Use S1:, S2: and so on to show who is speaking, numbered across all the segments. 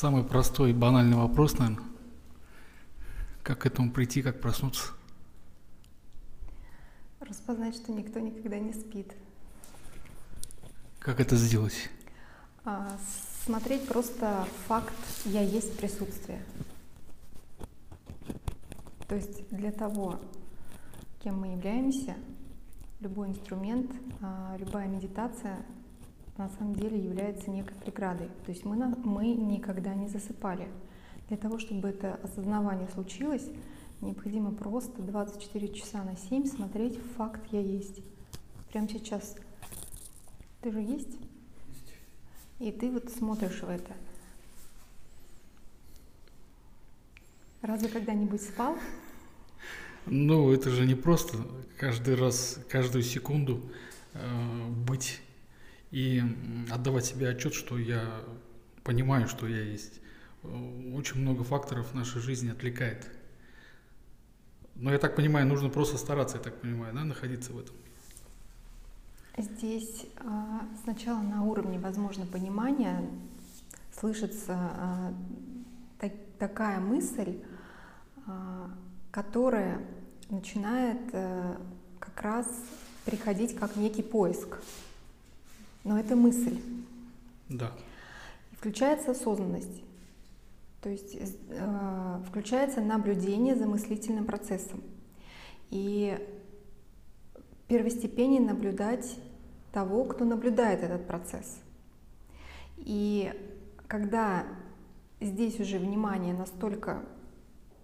S1: Самый простой и банальный вопрос, наверное. Как к этому прийти, как проснуться?
S2: Распознать, что никто никогда не спит.
S1: Как это сделать?
S2: А, смотреть просто факт «я есть присутствие». То есть для того, кем мы являемся, любой инструмент, а, любая медитация на самом деле является некой преградой. То есть мы, мы никогда не засыпали. Для того, чтобы это осознавание случилось, необходимо просто 24 часа на 7 смотреть факт «я есть». Прямо сейчас. Ты же есть? Есть. И ты вот смотришь в это. Разве когда-нибудь спал?
S1: Ну, это же не просто каждый раз, каждую секунду э, быть и отдавать себе отчет, что я понимаю, что я есть. Очень много факторов в нашей жизни отвлекает. Но я так понимаю, нужно просто стараться, я так понимаю, да, находиться в этом.
S2: Здесь а, сначала на уровне, возможно, понимания слышится а, так, такая мысль, а, которая начинает э, как раз приходить как некий поиск. Но это мысль.
S1: Да.
S2: включается осознанность. То есть э, включается наблюдение за мыслительным процессом. И первостепеннее наблюдать того, кто наблюдает этот процесс. И когда здесь уже внимание настолько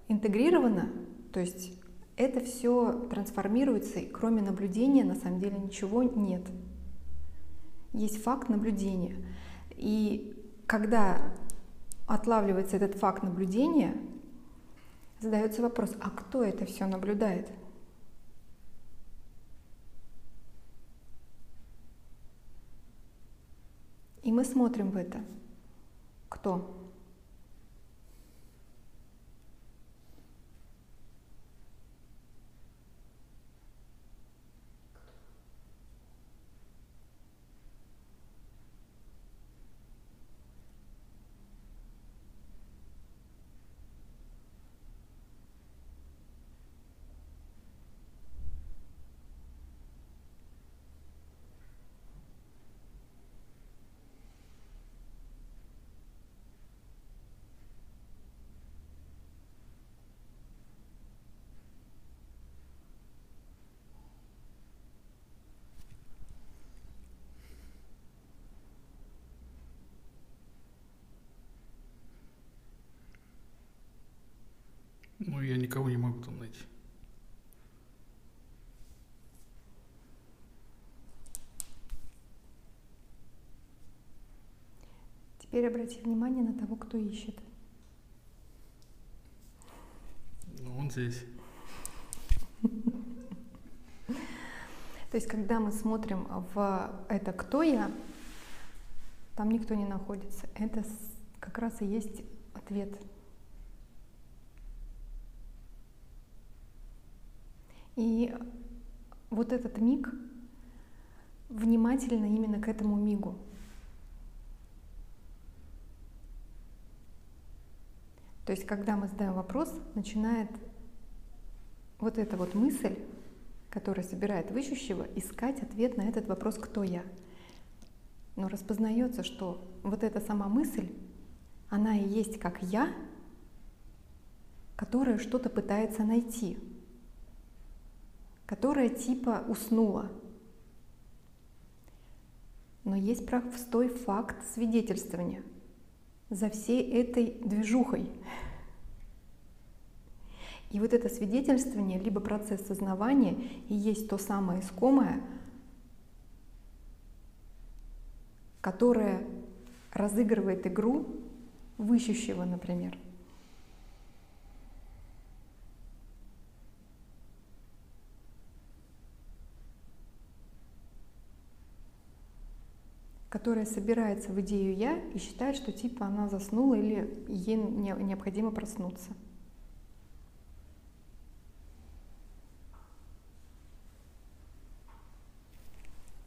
S2: интегрировано, то есть это все трансформируется, и кроме наблюдения на самом деле ничего нет. Есть факт наблюдения. И когда отлавливается этот факт наблюдения, задается вопрос, а кто это все наблюдает? И мы смотрим в это. Кто?
S1: Ну, я найти.
S2: Теперь обрати внимание на того, кто ищет.
S1: Ну, он здесь.
S2: То есть, когда мы смотрим в это «кто я», там никто не находится. Это как раз и есть ответ И вот этот миг, внимательно именно к этому мигу. То есть, когда мы задаем вопрос, начинает вот эта вот мысль, которая собирает в ищущего, искать ответ на этот вопрос «Кто я?». Но распознается, что вот эта сама мысль, она и есть как «я», которая что-то пытается найти – которая типа уснула. Но есть простой факт свидетельствования за всей этой движухой. И вот это свидетельствование, либо процесс сознавания, и есть то самое искомое, которое разыгрывает игру в например. Которая собирается в идею «я» и считает, что типа она заснула или ей необходимо проснуться.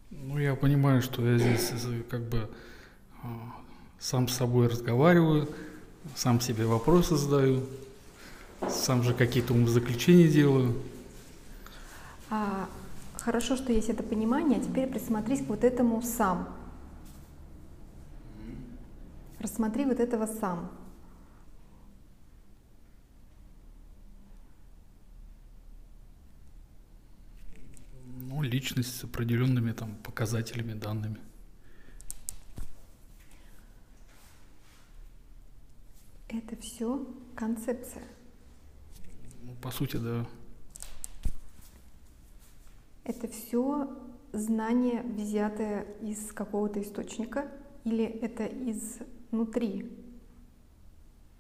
S1: Ну, я понимаю, что я здесь как бы а, сам с собой разговариваю, сам себе вопросы задаю, сам же какие-то умозаключения делаю.
S2: А, хорошо, что есть это понимание, а теперь присмотрись к вот этому сам. Рассмотри вот этого сам.
S1: Ну, личность с определенными там показателями, данными.
S2: Это все концепция.
S1: Ну, по сути, да.
S2: Это все знание, взятое из какого-то источника, или это изнутри,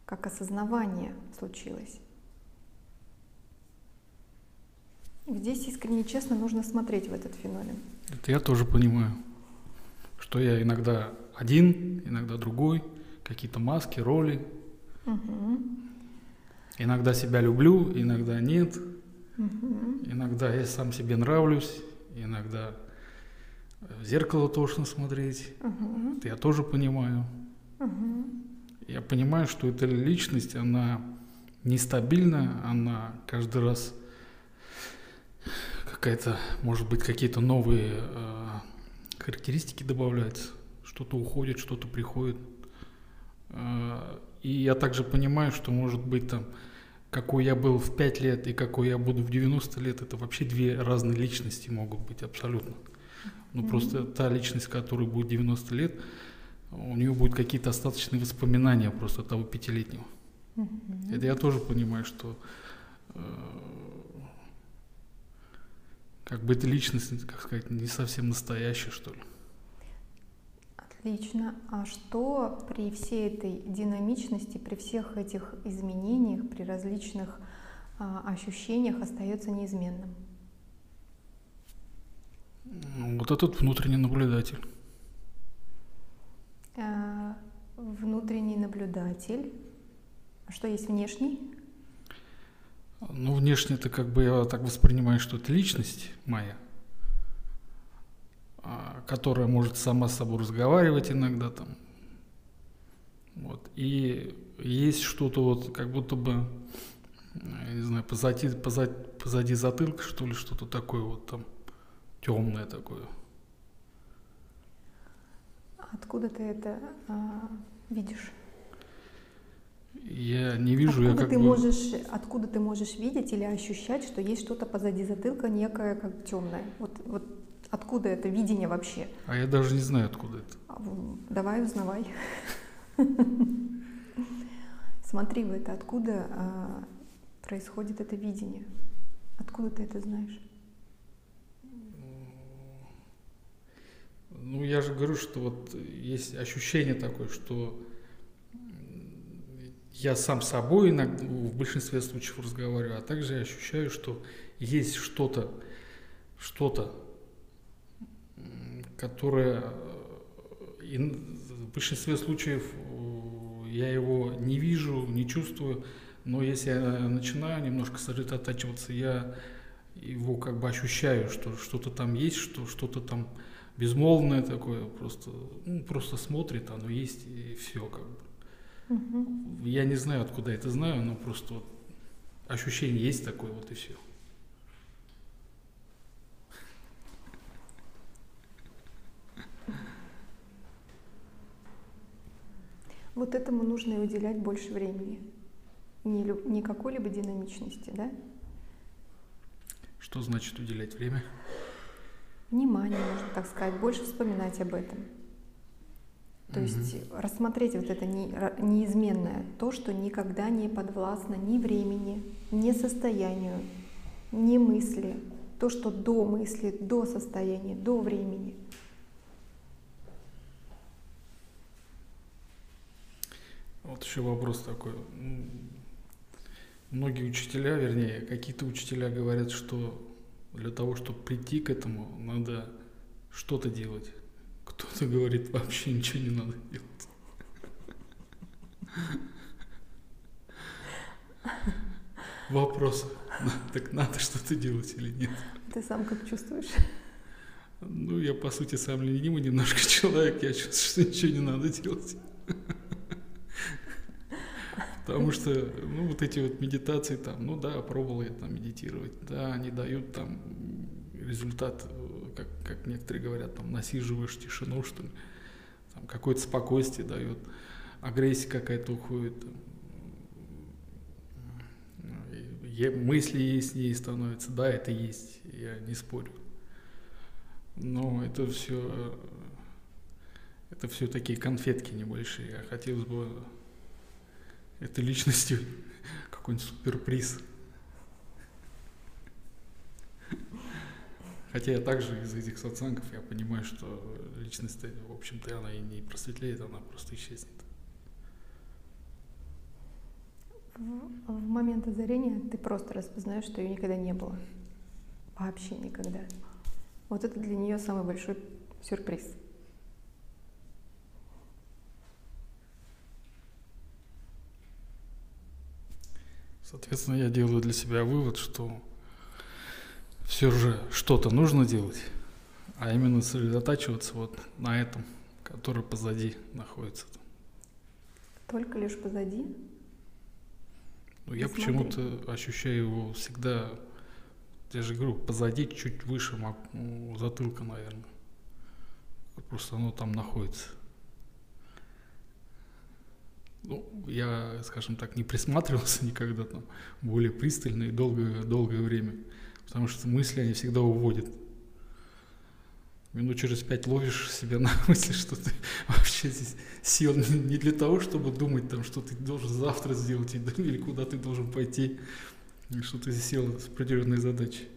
S2: как осознавание случилось. Здесь искренне честно нужно смотреть в этот феномен.
S1: Это я тоже понимаю, что я иногда один, иногда другой, какие-то маски, роли.
S2: Угу.
S1: Иногда себя люблю, иногда нет.
S2: Угу.
S1: Иногда я сам себе нравлюсь, иногда в зеркало тошно смотреть.
S2: Угу.
S1: Это я тоже понимаю.
S2: Угу.
S1: Я понимаю, что эта личность, она нестабильна, она каждый раз какая-то, может быть, какие-то новые э, характеристики добавляются, что-то уходит, что-то приходит. Э, и я также понимаю, что, может быть, там, какой я был в 5 лет и какой я буду в 90 лет, это вообще две разные личности могут быть абсолютно. Ну, mm-hmm. просто та личность, которая будет 90 лет, у нее будут какие-то остаточные воспоминания просто того пятилетнего.
S2: Mm-hmm.
S1: Это я тоже понимаю, что э, как бы эта личность, как сказать, не совсем настоящая, что ли.
S2: Отлично. А что при всей этой динамичности, при всех этих изменениях, при различных а, ощущениях остается неизменным?
S1: Вот этот внутренний наблюдатель.
S2: А, внутренний наблюдатель. А что есть внешний?
S1: Ну, внешне это как бы я так воспринимаю, что это личность моя, а, которая может сама с собой разговаривать иногда там. Вот. И есть что-то вот как будто бы, я не знаю, позади, позади, позади затылка, что ли, что-то такое вот там темное такое.
S2: Откуда ты это а, видишь?
S1: Я не вижу,
S2: откуда
S1: я как
S2: ты
S1: бы...
S2: можешь, откуда ты можешь видеть или ощущать, что есть что-то позади затылка некое как темное? Вот, вот откуда это видение вообще?
S1: А я даже не знаю, откуда это.
S2: А, давай узнавай. Смотри в это, откуда а, происходит это видение? Откуда ты это знаешь?
S1: Ну, я же говорю, что вот есть ощущение такое, что я сам собой иногда, в большинстве случаев разговариваю, а также я ощущаю, что есть что-то, что-то, которое и в большинстве случаев я его не вижу, не чувствую, но если я начинаю немножко сосредотачиваться, я его как бы ощущаю, что что-то там есть, что что-то там безмолвное такое, просто, ну, просто смотрит, оно есть и все как бы.
S2: Угу.
S1: Я не знаю, откуда это знаю, но просто вот ощущение есть такое, вот и все.
S2: Вот этому нужно и уделять больше времени. Не, не какой-либо динамичности, да?
S1: Что значит уделять время?
S2: Внимание, можно так сказать, больше вспоминать об этом. То mm есть рассмотреть вот это не, неизменное, то, что никогда не подвластно ни времени, ни состоянию, ни мысли, то, что до мысли, до состояния, до времени.
S1: Вот еще вопрос такой. Многие учителя, вернее, какие-то учителя говорят, что для того, чтобы прийти к этому, надо что-то делать. Кто-то говорит, вообще ничего не надо делать. Вопрос. Так надо что-то делать или нет?
S2: Ты сам как чувствуешь?
S1: Ну, я, по сути, сам ленивый немножко человек. Я чувствую, что ничего не надо делать. Потому что, ну, вот эти вот медитации там, ну да, пробовал я там медитировать, да, они дают там результат, как, как некоторые говорят, там, насиживаешь тишину, что ли, там, какое-то спокойствие дает, агрессия какая-то уходит, там, мысли есть, не становятся, да, это есть, я не спорю. Но это все, это все такие конфетки небольшие, а хотелось бы этой личностью какой-нибудь суперприз. Хотя я также из этих сатсангов я понимаю, что личность, в общем-то, она и не просветлеет, она просто исчезнет.
S2: В, в момент озарения ты просто распознаешь, что ее никогда не было. Вообще никогда. Вот это для нее самый большой сюрприз.
S1: Соответственно, я делаю для себя вывод, что все же что-то нужно делать, а именно сосредотачиваться вот на этом, который позади находится.
S2: Только лишь позади?
S1: Ну, я почему-то ощущаю его всегда, я же говорю, позади, чуть выше ну, затылка, наверное. Просто оно там находится. Ну, я, скажем так, не присматривался никогда там более пристально и долгое, долгое время, потому что мысли, они всегда уводят. Минут через пять ловишь себя на мысли, что ты вообще здесь сел не для того, чтобы думать, там, что ты должен завтра сделать или куда ты должен пойти, что ты сел с определенной задачей.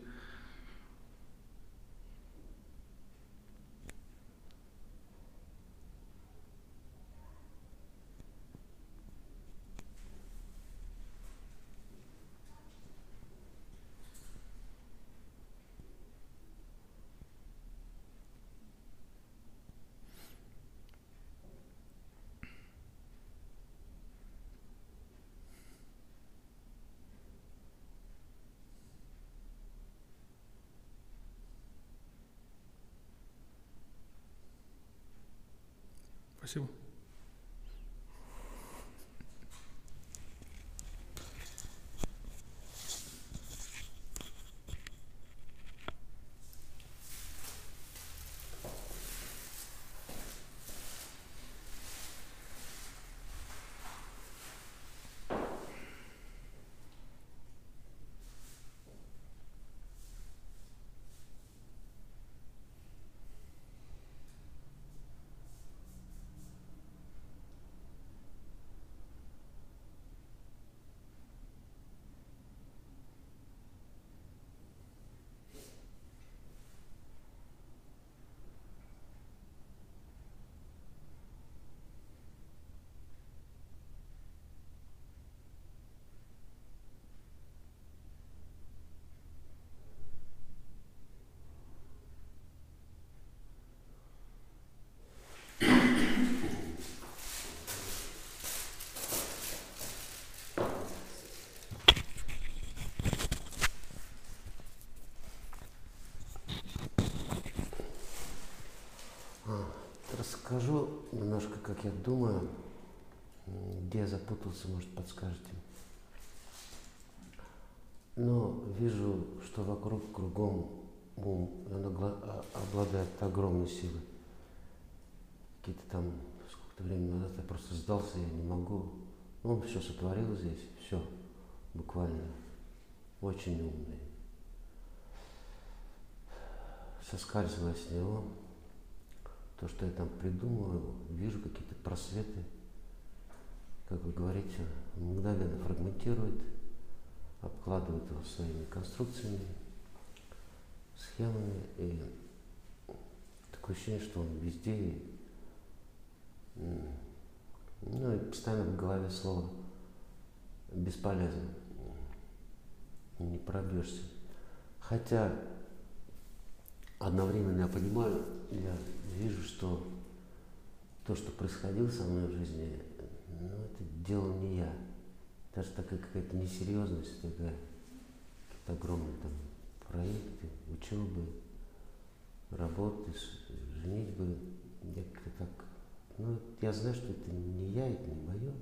S3: Запутался, может, подскажете. Но вижу, что вокруг, кругом ум, он а, обладает огромной силой. Какие-то там, сколько-то времени назад я просто сдался, я не могу. Он все сотворил здесь, все, буквально. Очень умный. Соскальзывая с него, то, что я там придумываю, вижу какие-то просветы, как вы говорите, мгновенно фрагментирует, обкладывает его своими конструкциями, схемами, и такое ощущение, что он везде, ну и постоянно в голове слово бесполезно, не пробьешься. Хотя одновременно я понимаю, я вижу, что то, что происходило со мной в жизни, ну, это делал не я. Даже такая какая-то несерьезность, такая, какие-то огромные там проекты, учебы, работы, женитьбы. Я как-то так, ну, я знаю, что это не я, это не мое.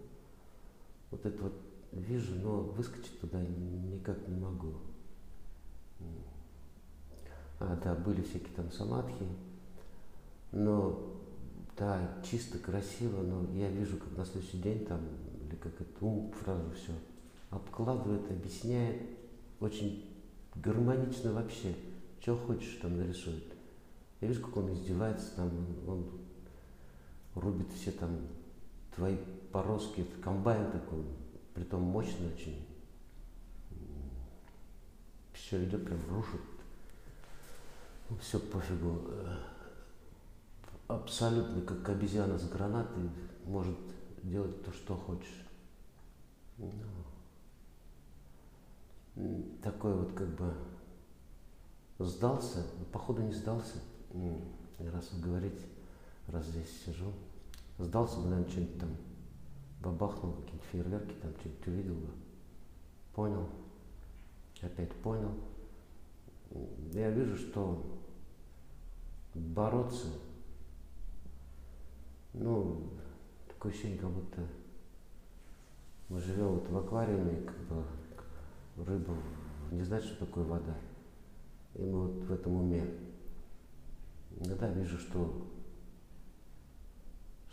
S3: Вот это вот вижу, но выскочить туда никак не могу. А, да, были всякие там самадхи, но да, чисто, красиво, но я вижу, как на следующий день там, или как это ум фразу все обкладывает, объясняет, очень гармонично вообще, что хочешь там нарисует. Я вижу, как он издевается, там, он, рубит все там твои поростки, это комбайн такой, притом мощный очень. Все идет, прям рушит. Ну, все пофигу. Абсолютно как обезьяна с гранатой может делать то, что хочешь. Ну, такой вот как бы сдался, походу не сдался, раз говорить, раз здесь сижу, сдался бы, наверное, что-нибудь там бабахнул, какие-то фейерверки, там что-нибудь увидел бы, понял, опять понял. Я вижу, что бороться, ну, такое ощущение, как будто мы живем вот в аквариуме, как бы рыба не знает, что такое вода. И мы вот в этом уме. Иногда вижу, что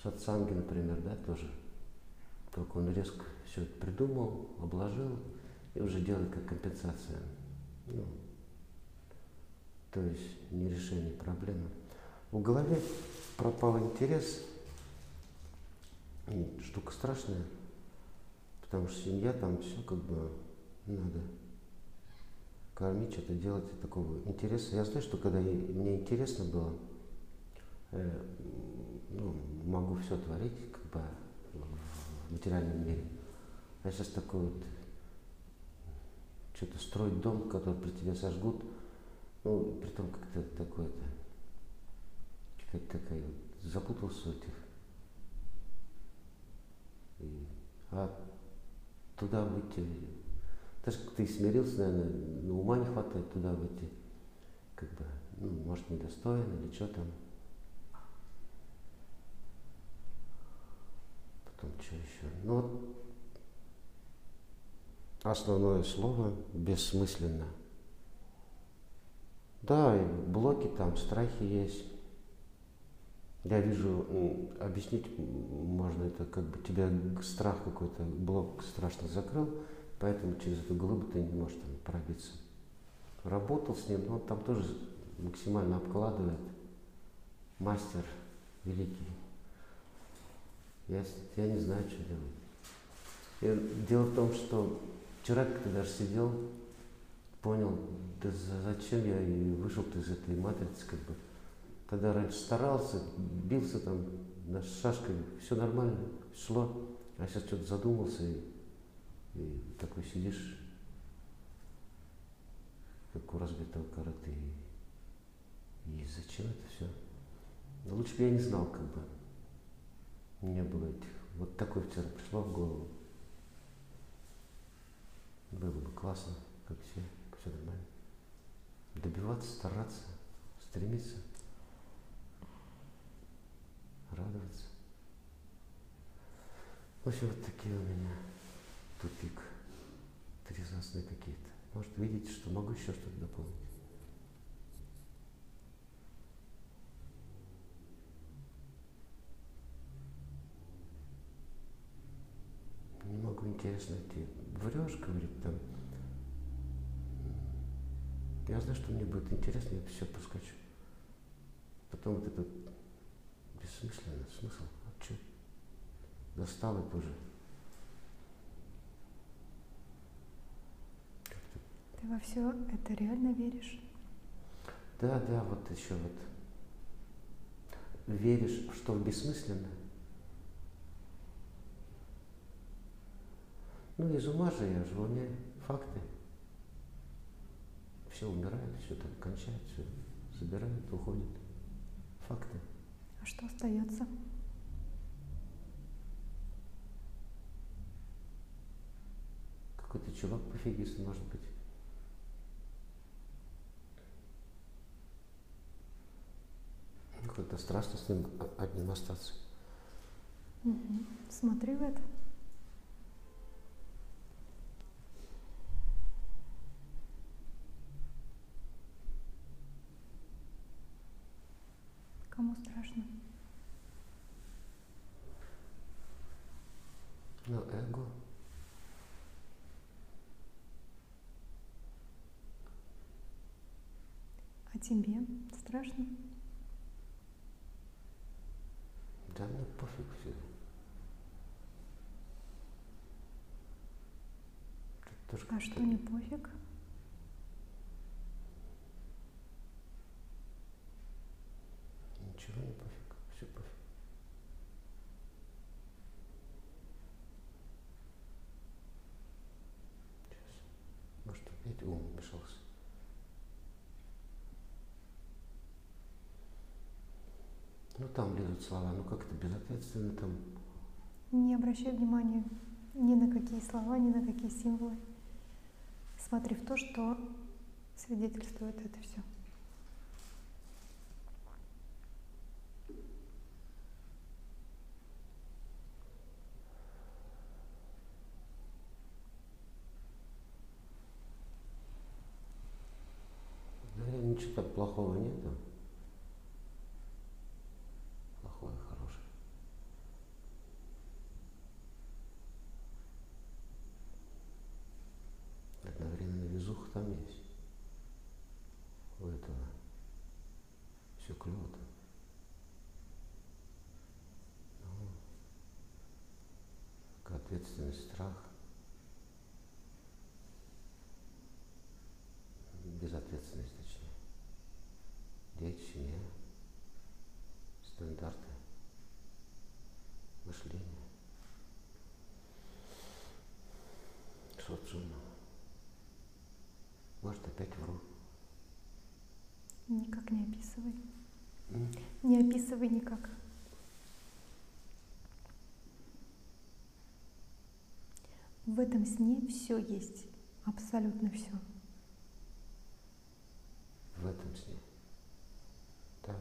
S3: сатсанги, например, да, тоже. Только он резко все это придумал, обложил и уже делает как компенсация. Ну, то есть не решение проблемы. В голове пропал интерес. Штука страшная, потому что семья там все как бы надо кормить, что-то делать такого интереса. Я знаю, что когда мне интересно было, э, ну, могу все творить как бы в материальном мире. А сейчас такой вот что-то строить дом, который при тебе сожгут, ну, при том как-то такое-то, какая-то такая запутался в этих. И, а туда выйти даже ты смирился, наверное, но ума не хватает туда выйти. Как бы, ну, может, недостоин или что там. Потом что еще? Ну вот основное слово бессмысленно. Да, и блоки там, страхи есть. Я вижу, объяснить можно это, как бы тебя страх какой-то, блок страшно закрыл, Поэтому через эту глыбу ты не можешь там пробиться. Работал с ним, но он там тоже максимально обкладывает. Мастер великий. Я, я не знаю, что делать. И дело в том, что вчера, когда даже сидел, понял, да зачем я и вышел из этой матрицы, как бы. Тогда раньше старался, бился там на шашкой, все нормально, шло. А сейчас что-то задумался и и такой сидишь, как у разбитого караты. И зачем это все? Но лучше бы я не знал, как бы. Не было этих. Вот такое вчера пришло в голову. Было бы классно, как все, все нормально. Добиваться, стараться, стремиться, радоваться. В общем, вот такие у меня тупик, резонансные какие-то. Может, видите, что могу еще что-то дополнить. Не могу интересно найти. Врешь, говорит, там. Я знаю, что мне будет интересно, я все проскочу. Потом вот это бессмысленно, смысл, а что? Достал это уже.
S2: Ты во все это реально веришь?
S3: Да, да, вот еще вот. Веришь, что бессмысленно? Ну, из ума же я же, у меня факты. Все умирает, все там кончает, все забирают, уходит. Факты.
S2: Что остается?
S3: Какой-то чувак пофигист, может быть. Какой-то страшно с ним одним остаться.
S2: Угу. Смотри в это. Кому страшно?
S3: Ну, эго.
S2: А тебе страшно?
S3: Да мне пофиг все. Тоже
S2: А что не пофиг?
S3: Ничего не пофиг, все пофиг. Сейчас. Может, опять ум вмешался. Лезут слова, ну как-то безответственно там.
S2: Не обращай внимания ни на какие слова, ни на какие символы. Смотри в то, что свидетельствует это все.
S3: Наверное, ничего там плохого нету. Плохое, хорошее. Одновременно везуха там есть. У этого все клево там. Ну, такая ответственность, страх. Безответственность, точнее. Дети, семья, стандарты, мышление, социум. Может, опять вру.
S2: Никак не описывай.
S3: М?
S2: Не описывай никак. В этом сне все есть, абсолютно все.
S3: В этом сне. Да.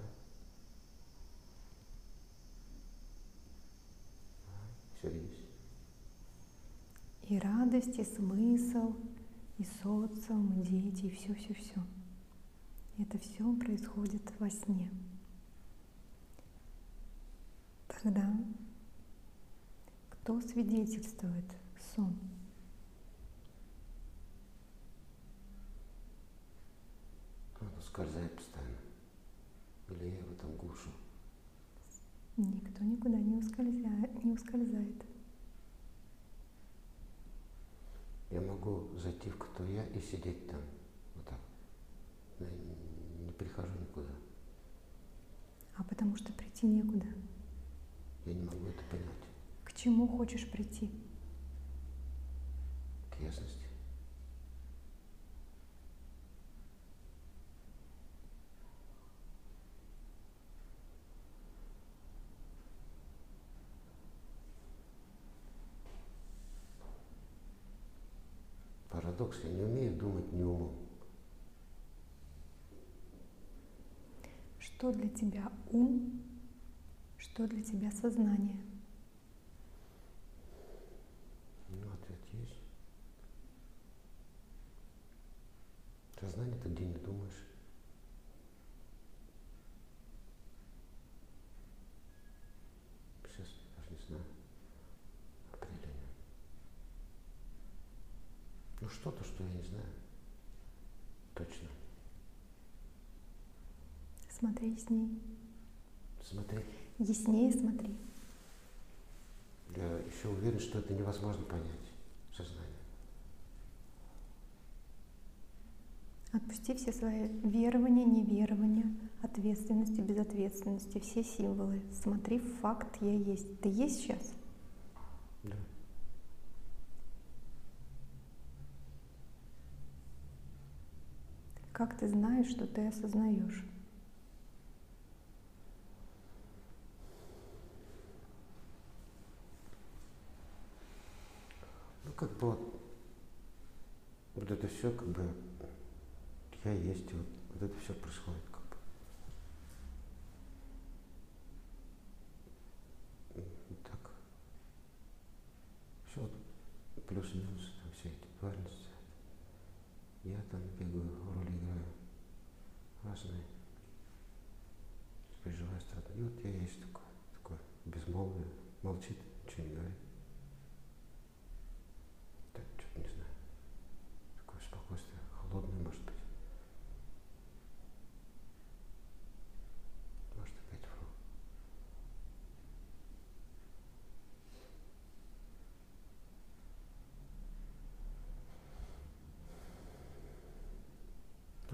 S3: Все есть.
S2: И радость, и смысл, и социум, и дети, и все-все-все. Это все происходит во сне. Тогда кто свидетельствует сон?
S3: Он ускользает постоянно. Или я его там глушу.
S2: Никто никуда не ускользает. Не ускользает.
S3: Я могу зайти в кто я и сидеть там. Вот так. Я не прихожу никуда.
S2: А потому что прийти некуда.
S3: Я не могу это понять.
S2: К чему хочешь прийти?
S3: К ясности. Парадокс, я не умею думать не умом.
S2: Что для тебя ум? Что для тебя сознание?
S3: Ну, ответ есть. Сознание это где не думаешь. Сейчас даже не знаю определение. Ну что-то, что я не знаю. Точно.
S2: Смотри ясней.
S3: Смотри,
S2: Яснее смотри.
S3: я еще уверен, что это невозможно понять. Сознание.
S2: Отпусти все свои верования, неверования, ответственности, безответственности, все символы. Смотри, факт я есть. Ты есть сейчас?
S3: Да.
S2: Как ты знаешь, что ты осознаешь?
S3: Ну, как бы вот, вот это все, как бы, я есть, вот, вот это все происходит, как бы. Вот так. Все вот плюс-минус, там все эти дуальности. Я там бегаю, роли играю разные. Переживаю, страдаю. И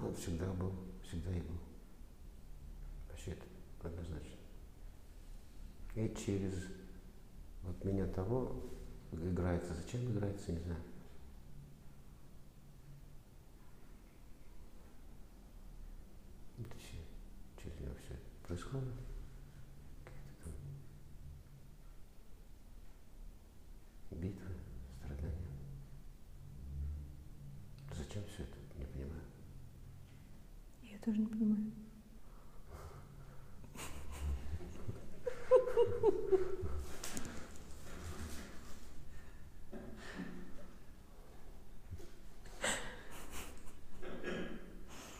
S3: вот всегда был, всегда и был. Вообще это однозначно. И через вот меня того играется. Зачем играется, не знаю. Это че- через него все происходит. Какие-то там битвы, страдания. Зачем все это? Не понимаю.
S2: Я тоже не понимаю.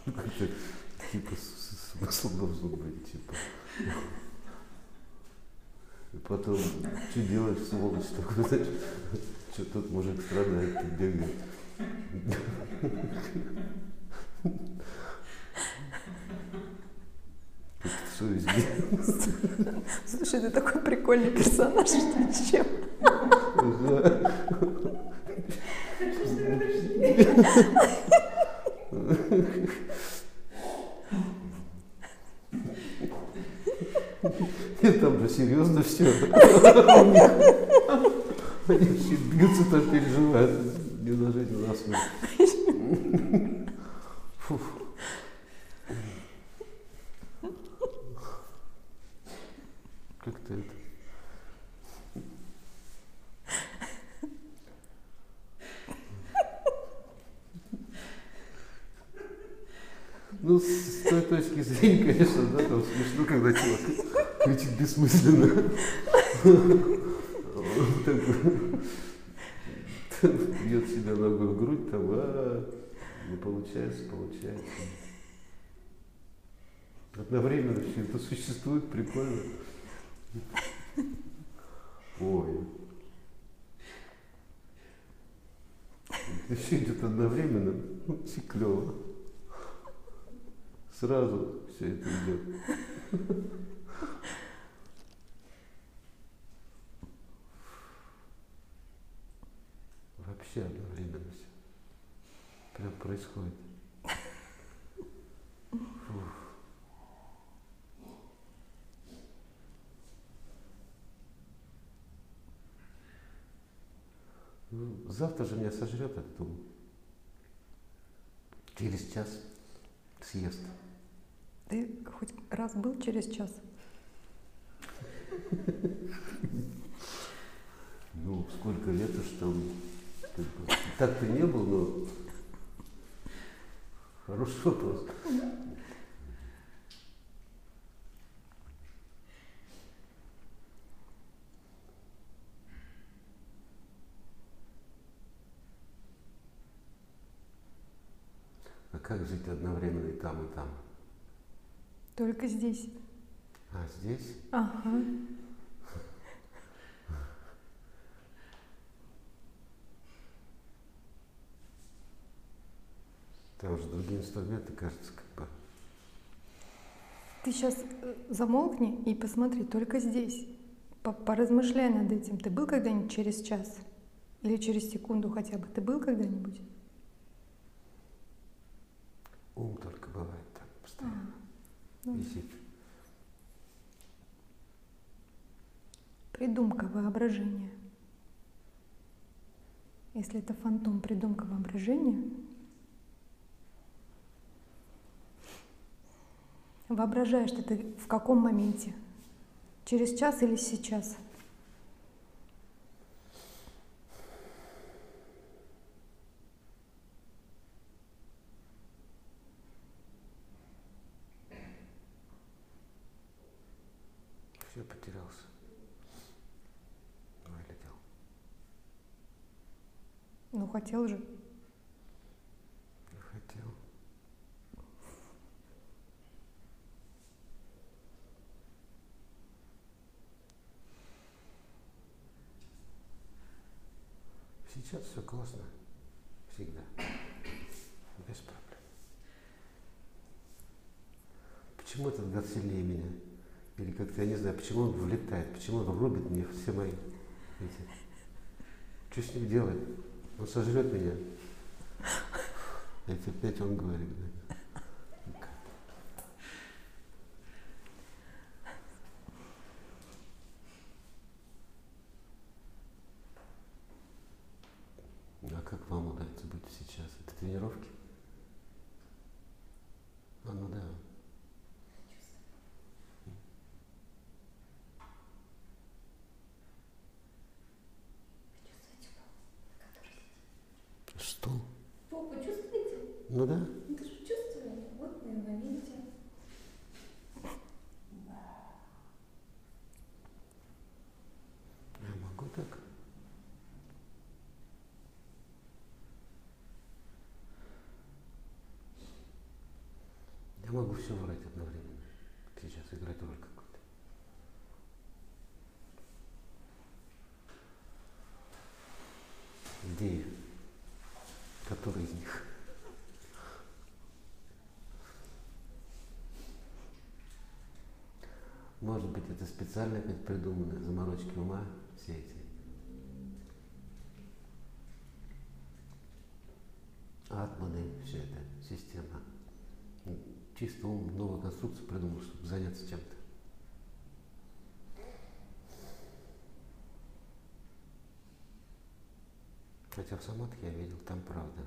S3: Ну, как-то типа с- с- смысл должен быть, типа. И потом, что делаешь, сволочь такой, знаешь, что тот мужик страдает, тут бегает.
S2: Слушай, ты такой прикольный персонаж, что чем?
S3: Ага. Нет, там же серьезно все. Они бьются, там переживают. Не на жизнь, а на. Как-то это. Ну, с, той точки зрения, конечно, да, там смешно, когда чувак кричит бессмысленно. Бьет себя ногой в грудь, там, а не получается, получается. Одновременно все это существует, прикольно. Ой. Это все идет одновременно, все клево. Сразу все это идет. Вообще одновременно все. Прям происходит. Фух. Ну, завтра же меня сожрет этот ум. Через час съест.
S2: Ты хоть раз был через час?
S3: Ну, сколько лет уж там. Так-то не был, но хороший вопрос. А как жить одновременно и там, и там?
S2: Только здесь.
S3: А здесь?
S2: Ага.
S3: Там же другие инструменты, кажется, как бы.
S2: Ты сейчас замолкни и посмотри, только здесь. По- Поразмышляй над этим. Ты был когда-нибудь через час? Или через секунду хотя бы? Ты был когда-нибудь?
S3: Ум только бывает там постоянно.
S2: ну.
S3: Висит.
S2: Придумка воображения. Если это фантом, придумка воображения, воображаешь что ты в каком моменте? Через час или сейчас?
S3: Все потерялся. Вылетел.
S2: Ну, хотел же.
S3: почему он влетает, почему он рубит мне все мои эти. Что с ним делать? Он сожрет меня. Это опять он говорит. Да? А как вам удается быть сейчас? Это тренировки? Это специально опять придуманные заморочки ума, все эти. Атманы, все это, система. Чисто ум, новую конструкцию придумал, чтобы заняться чем-то. Хотя в Самадхи я видел, там правда.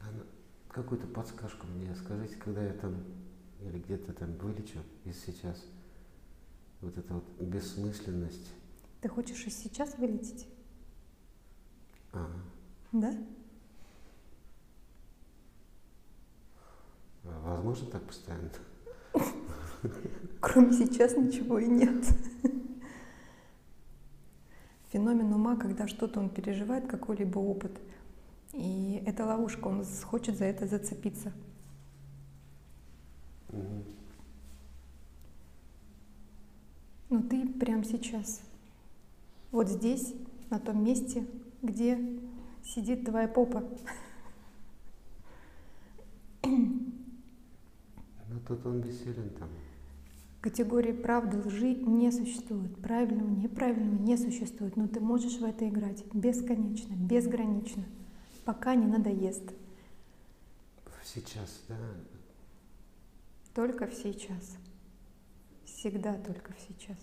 S3: Она- Какую-то подсказку мне скажите, когда я там или где-то там вылечу из сейчас вот эта вот бессмысленность.
S2: Ты хочешь и сейчас вылететь?
S3: Ага.
S2: Да?
S3: А Возможно так постоянно?
S2: Кроме сейчас ничего и нет. Феномен ума, когда что-то он переживает, какой-либо опыт. И это ловушка, он хочет за это зацепиться.
S3: Мгм.
S2: Но ты прямо сейчас, вот здесь, на том месте, где сидит твоя попа.
S3: Ну тут он бессилен там.
S2: Категории правды, лжи не существует. Правильного, неправильного не существует. Но ты можешь в это играть бесконечно, безгранично, пока не надоест.
S3: Сейчас, да.
S2: Только в сейчас. Всегда только в сейчас.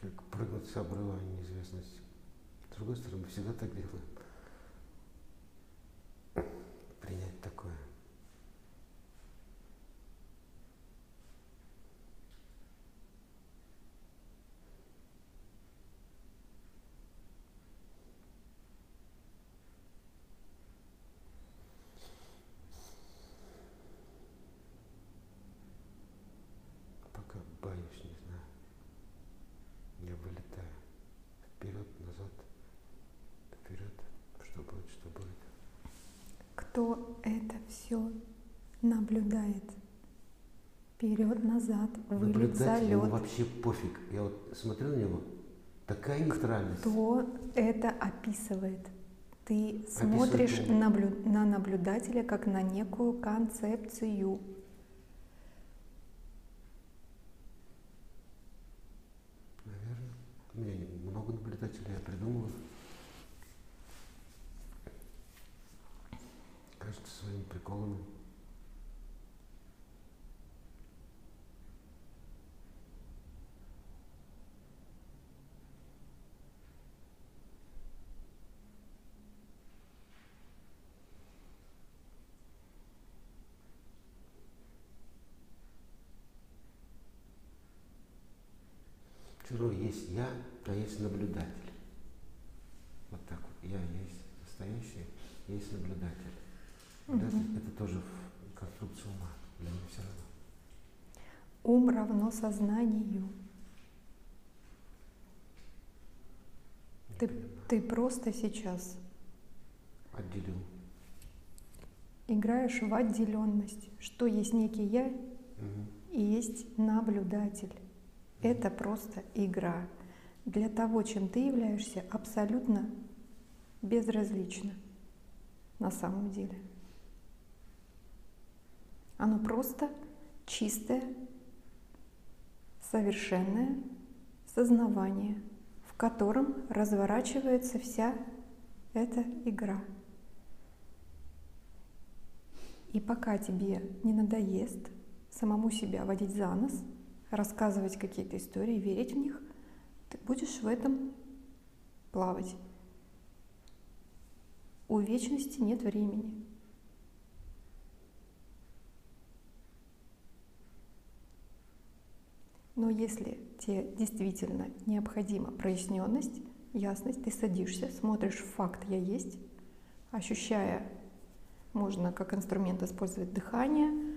S3: Как прыгнуть с обрыва. С другой стороны, мы всегда так делаем. Принять такое. Пока боюсь, не знаю. Я вылетаю. Вперед, назад. Вперед. Что будет, что будет.
S2: Кто это все наблюдает? Вперед, назад,
S3: Наблюдатель, ему вообще пофиг. Я вот смотрю на него, такая нейтральность.
S2: Кто это описывает? Ты смотришь наблю- на наблюдателя как на некую концепцию.
S3: Наверное. У меня не- много наблюдателей, я придумываю. Кажется, своими приколами. Все равно есть я, а есть наблюдатель. Вот так вот. Я есть настоящий, есть наблюдатель. Наблюдатель это тоже в конструкции ума. Для меня все равно.
S2: Ум равно сознанию.
S3: Не
S2: Ты,
S3: понимаю.
S2: ты просто сейчас
S3: Отделил.
S2: играешь в отделенность, что есть некий я
S3: Мгм.
S2: и есть наблюдатель. Это просто игра. Для того, чем ты являешься, абсолютно безразлично на самом деле. Оно просто чистое, совершенное сознавание, в котором разворачивается вся эта игра. И пока тебе не надоест самому себя водить за нос, рассказывать какие-то истории, верить в них, ты будешь в этом плавать. У вечности нет времени. Но если тебе действительно необходима проясненность, ясность, ты садишься, смотришь факт «я есть», ощущая, можно как инструмент использовать дыхание,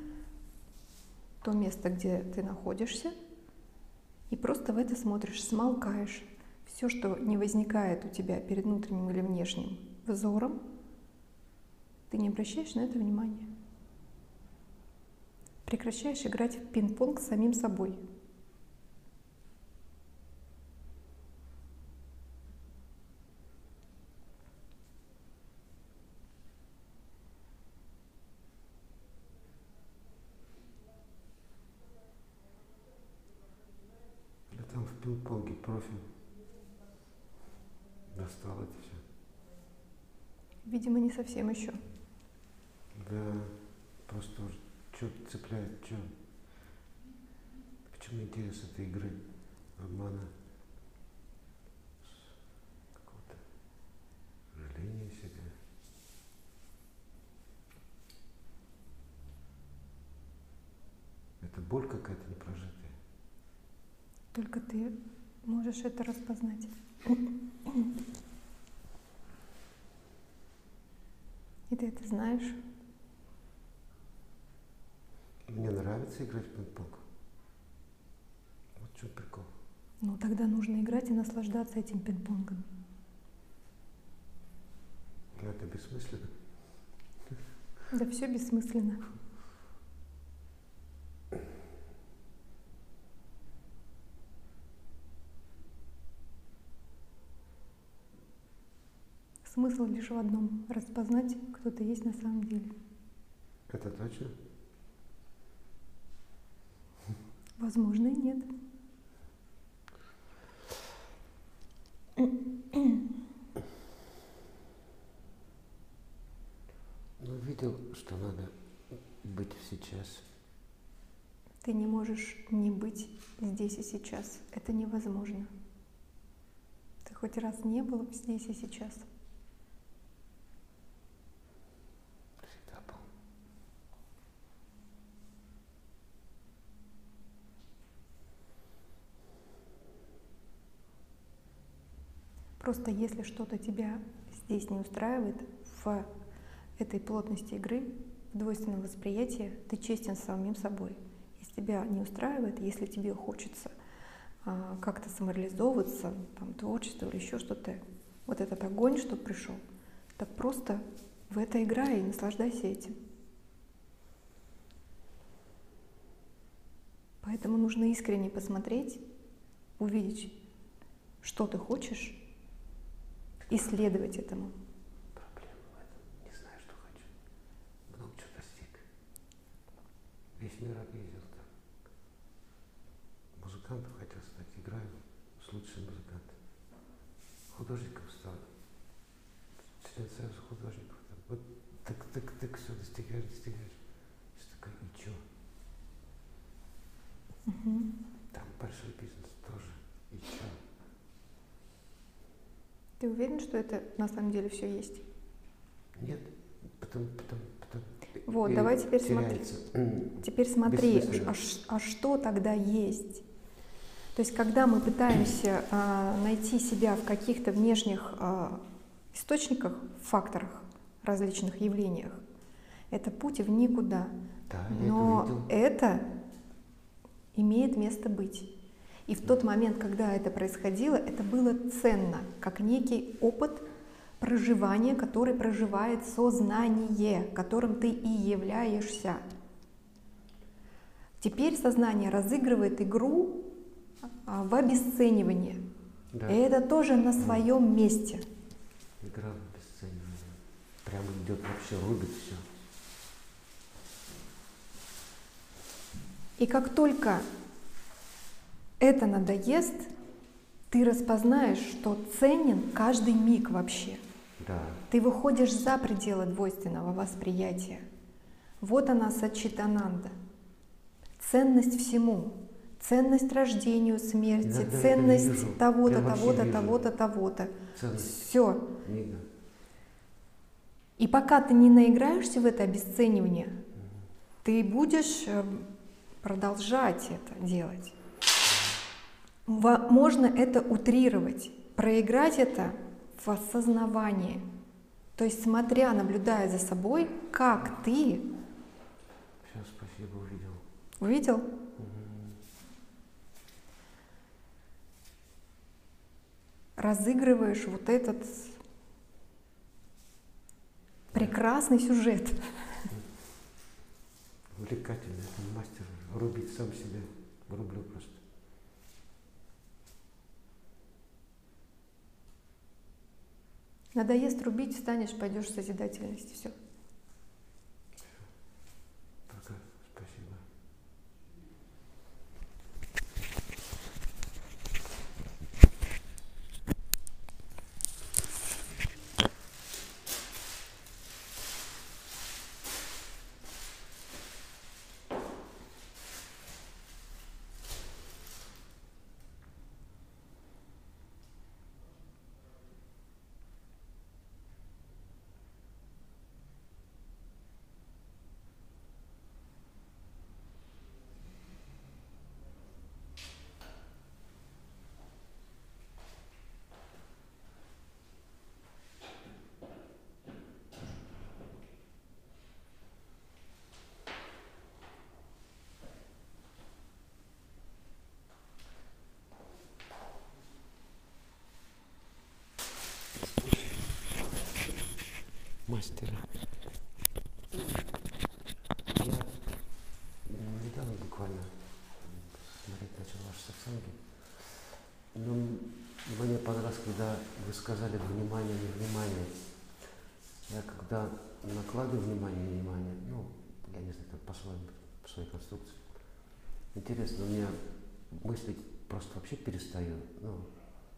S2: то место, где ты находишься, и просто в это смотришь, смолкаешь. Все, что не возникает у тебя перед внутренним или внешним взором, ты не обращаешь на это внимания. Прекращаешь играть в пинг-понг с самим собой.
S3: Я там в пинг-понге профи. Достал это все.
S2: Видимо, не совсем еще.
S3: Да, просто что цепляет, что? В чем интерес этой игры? Обмана? Какого-то жаления себя. Это боль какая-то непрожитая.
S2: Только ты можешь это распознать. И ты это знаешь.
S3: Мне нравится играть в пинг-понг. Вот в чем прикол.
S2: Ну тогда нужно играть и наслаждаться этим пинг-понгом.
S3: Это бессмысленно.
S2: Да все бессмысленно. Смысл лишь в одном – распознать, кто ты есть на самом деле.
S3: Это точно?
S2: Возможно, и нет.
S3: Ну, видел, что надо быть сейчас.
S2: Ты не можешь не быть здесь и сейчас. Это невозможно. Ты хоть раз не был здесь и сейчас.
S3: Всегда был.
S2: Просто если что-то тебя здесь не устраивает в этой плотности игры, в двойственном восприятии, ты честен с самим собой. Если тебя не устраивает, если тебе хочется а, как-то самореализовываться, там, творчество или еще что-то, вот этот огонь, что пришел, так просто в это играй и наслаждайся этим. Поэтому нужно искренне посмотреть, увидеть, что ты хочешь, исследовать этому.
S3: Проблема в этом. Не знаю, что хочу. Много чего достиг. Весь мир объездил там. Музыкантом хотел стать. Играю с лучшими музыкантами. Художником стал. Член Союза художников. Там. Вот так, так, так, все достигаешь, достигаешь. Все такое, и чё? Там большой бизнес тоже. И чё?
S2: Ты уверен, что это на самом деле все есть?
S3: Нет, потом, потом, потом.
S2: Вот,
S3: и
S2: давай теперь смотри.
S3: теряется. М,
S2: Теперь смотри, а, а что тогда есть? То есть, когда мы пытаемся а, найти себя в каких-то внешних а, источниках, факторах, различных явлениях, это путь в никуда.
S3: Да, это
S2: Но
S3: видел.
S2: это имеет место быть. И в тот момент, когда это происходило, это было ценно, как некий опыт проживания, который проживает сознание, которым ты и являешься. Теперь сознание разыгрывает игру а, в обесценивание.
S3: Да.
S2: И это тоже на своем месте.
S3: Игра в обесценивание. Прямо идет вообще, рубит все.
S2: И как только это надоест, ты распознаешь, что ценен каждый миг вообще.
S3: Да.
S2: Ты выходишь за пределы двойственного восприятия. Вот она сачитананда. Ценность всему. Ценность рождению, смерти,
S3: это
S2: ценность того-то, того-то, того-то, того-то. Все.
S3: мига.
S2: И пока ты не наиграешься в это обесценивание, ты будешь э, продолжать это делать. Можно это утрировать, проиграть это в осознавании. То есть, смотря, наблюдая за собой, как ты
S3: Все, спасибо, увидел.
S2: увидел, разыгрываешь вот этот прекрасный сюжет.
S3: Увлекательно, это мастер рубить сам себя. Рублю просто.
S2: Надоест рубить, встанешь, пойдешь в созидательность. Все.
S3: Пока, спасибо. Мастера. Я недавно буквально смотреть начал ваши сатсанги. Но мне понравилось, когда вы сказали внимание, внимание. Я когда накладываю внимание, внимание, ну, я не знаю, там по-своему, по своей конструкции. Интересно, у меня мыслить просто вообще перестаю. Ну,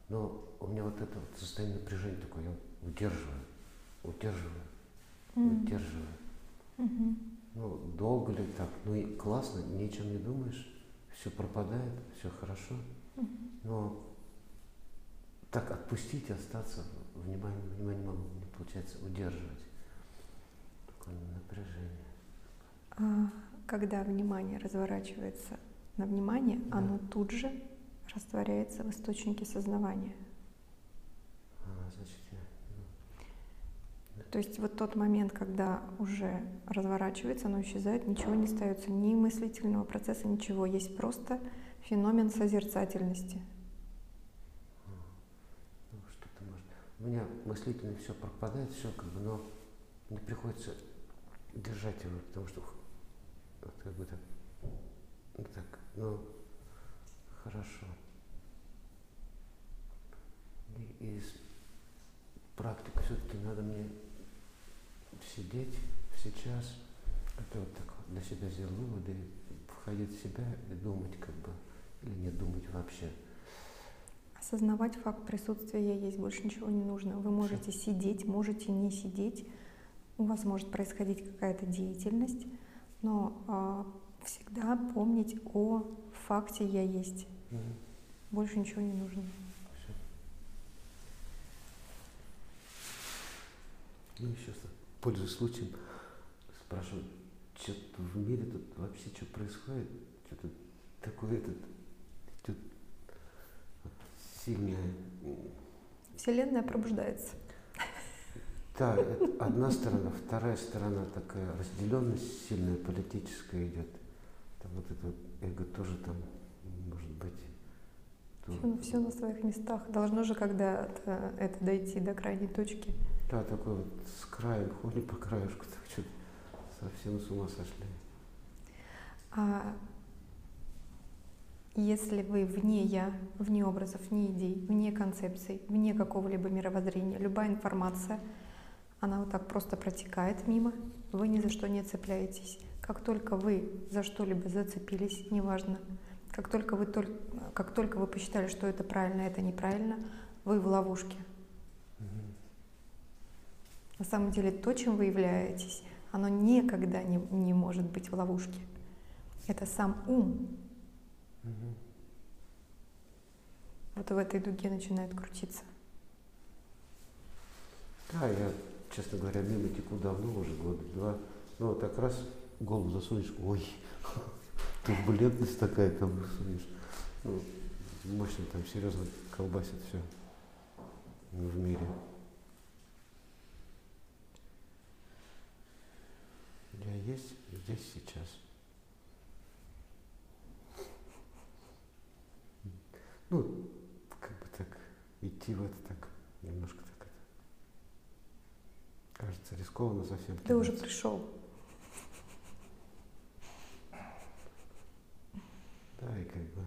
S3: но у меня вот это вот состояние напряжения такое, я удерживаю, удерживаю, удерживаю. Ну, долго ли так? Ну и классно, ни о чем не думаешь, все пропадает, все хорошо. Но так отпустить, остаться, внимание, внимание не могу, не получается удерживать. Такое напряжение.
S2: А когда внимание разворачивается на внимание,
S3: Да.
S2: оно тут же растворяется в источнике сознавания.
S3: А, значит, я, ну,
S2: То есть вот тот момент, когда уже разворачивается, оно исчезает, ничего не остается, ни мыслительного процесса, ничего. Есть просто феномен созерцательности.
S3: ну, что-то может. У меня мыслительно все пропадает, все как бы, но мне приходится держать его, потому что вот как бы так, вот так, ну, хорошо. И из практик все-таки надо мне сидеть сейчас, это вот так вот для себя сделал выводы, входить в себя и думать как бы, или не думать вообще.
S2: Осознавать факт присутствия «я есть», больше ничего не нужно. Вы можете сидеть, можете не сидеть, у вас может происходить какая-то деятельность, но а, всегда помнить о факте «я есть».
S3: Мгм.
S2: Больше ничего не нужно.
S3: Всё. Ну, еще, пользуясь случаем, спрашиваю, что в мире тут вообще что происходит? Что-то такое этот, сильное. м,
S2: Вселенная пробуждается.
S3: Да, это одна сторона, вторая сторона такая разделенность сильная политическая идет. Там вот это эго тоже там может быть. то-
S2: Все, на своих местах. Должно же когда-то это дойти до крайней точки.
S3: Да, такой вот с краю, ходим по краешку, так что совсем с ума сошли.
S2: А Если вы вне я, вне образов, вне идей, вне концепций, вне какого-либо мировоззрения, любая информация, она вот так просто протекает мимо, вы ни за что не цепляетесь. Как только вы за что-либо зацепились, неважно, как только вы, только, как только вы посчитали, что это правильно, это неправильно, вы в ловушке. На самом деле то, чем вы являетесь, оно никогда не, не может быть в ловушке. Это сам ум. Вот в этой дуге начинает крутиться.
S3: Да, я, честно говоря, мимо теку давно, уже года два. Ну, вот так раз голову засунешь, ой, турбулентность такая там засунешь. Ну, мощно там серьезно колбасит все в мире. Я есть здесь сейчас. Ну, как бы так, идти в это так, немножко так это. Кажется, рискованно совсем.
S2: Ты уже пришел.
S3: Да, и как бы,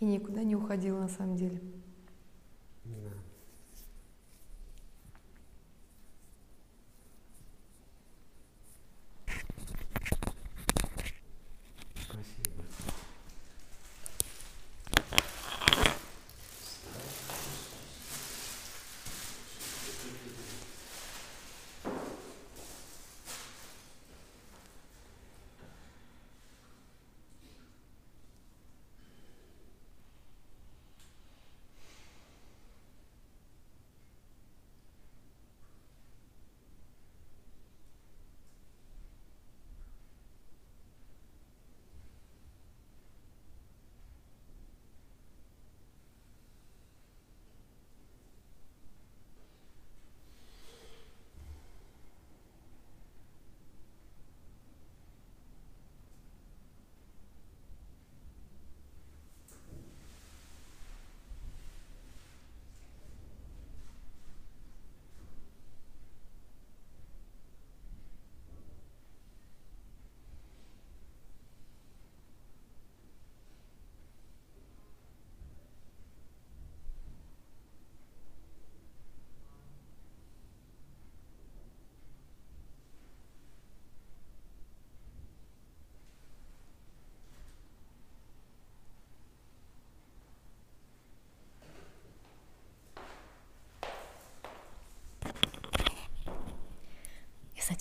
S2: И никуда не уходил на самом деле.
S3: да. Спасибо.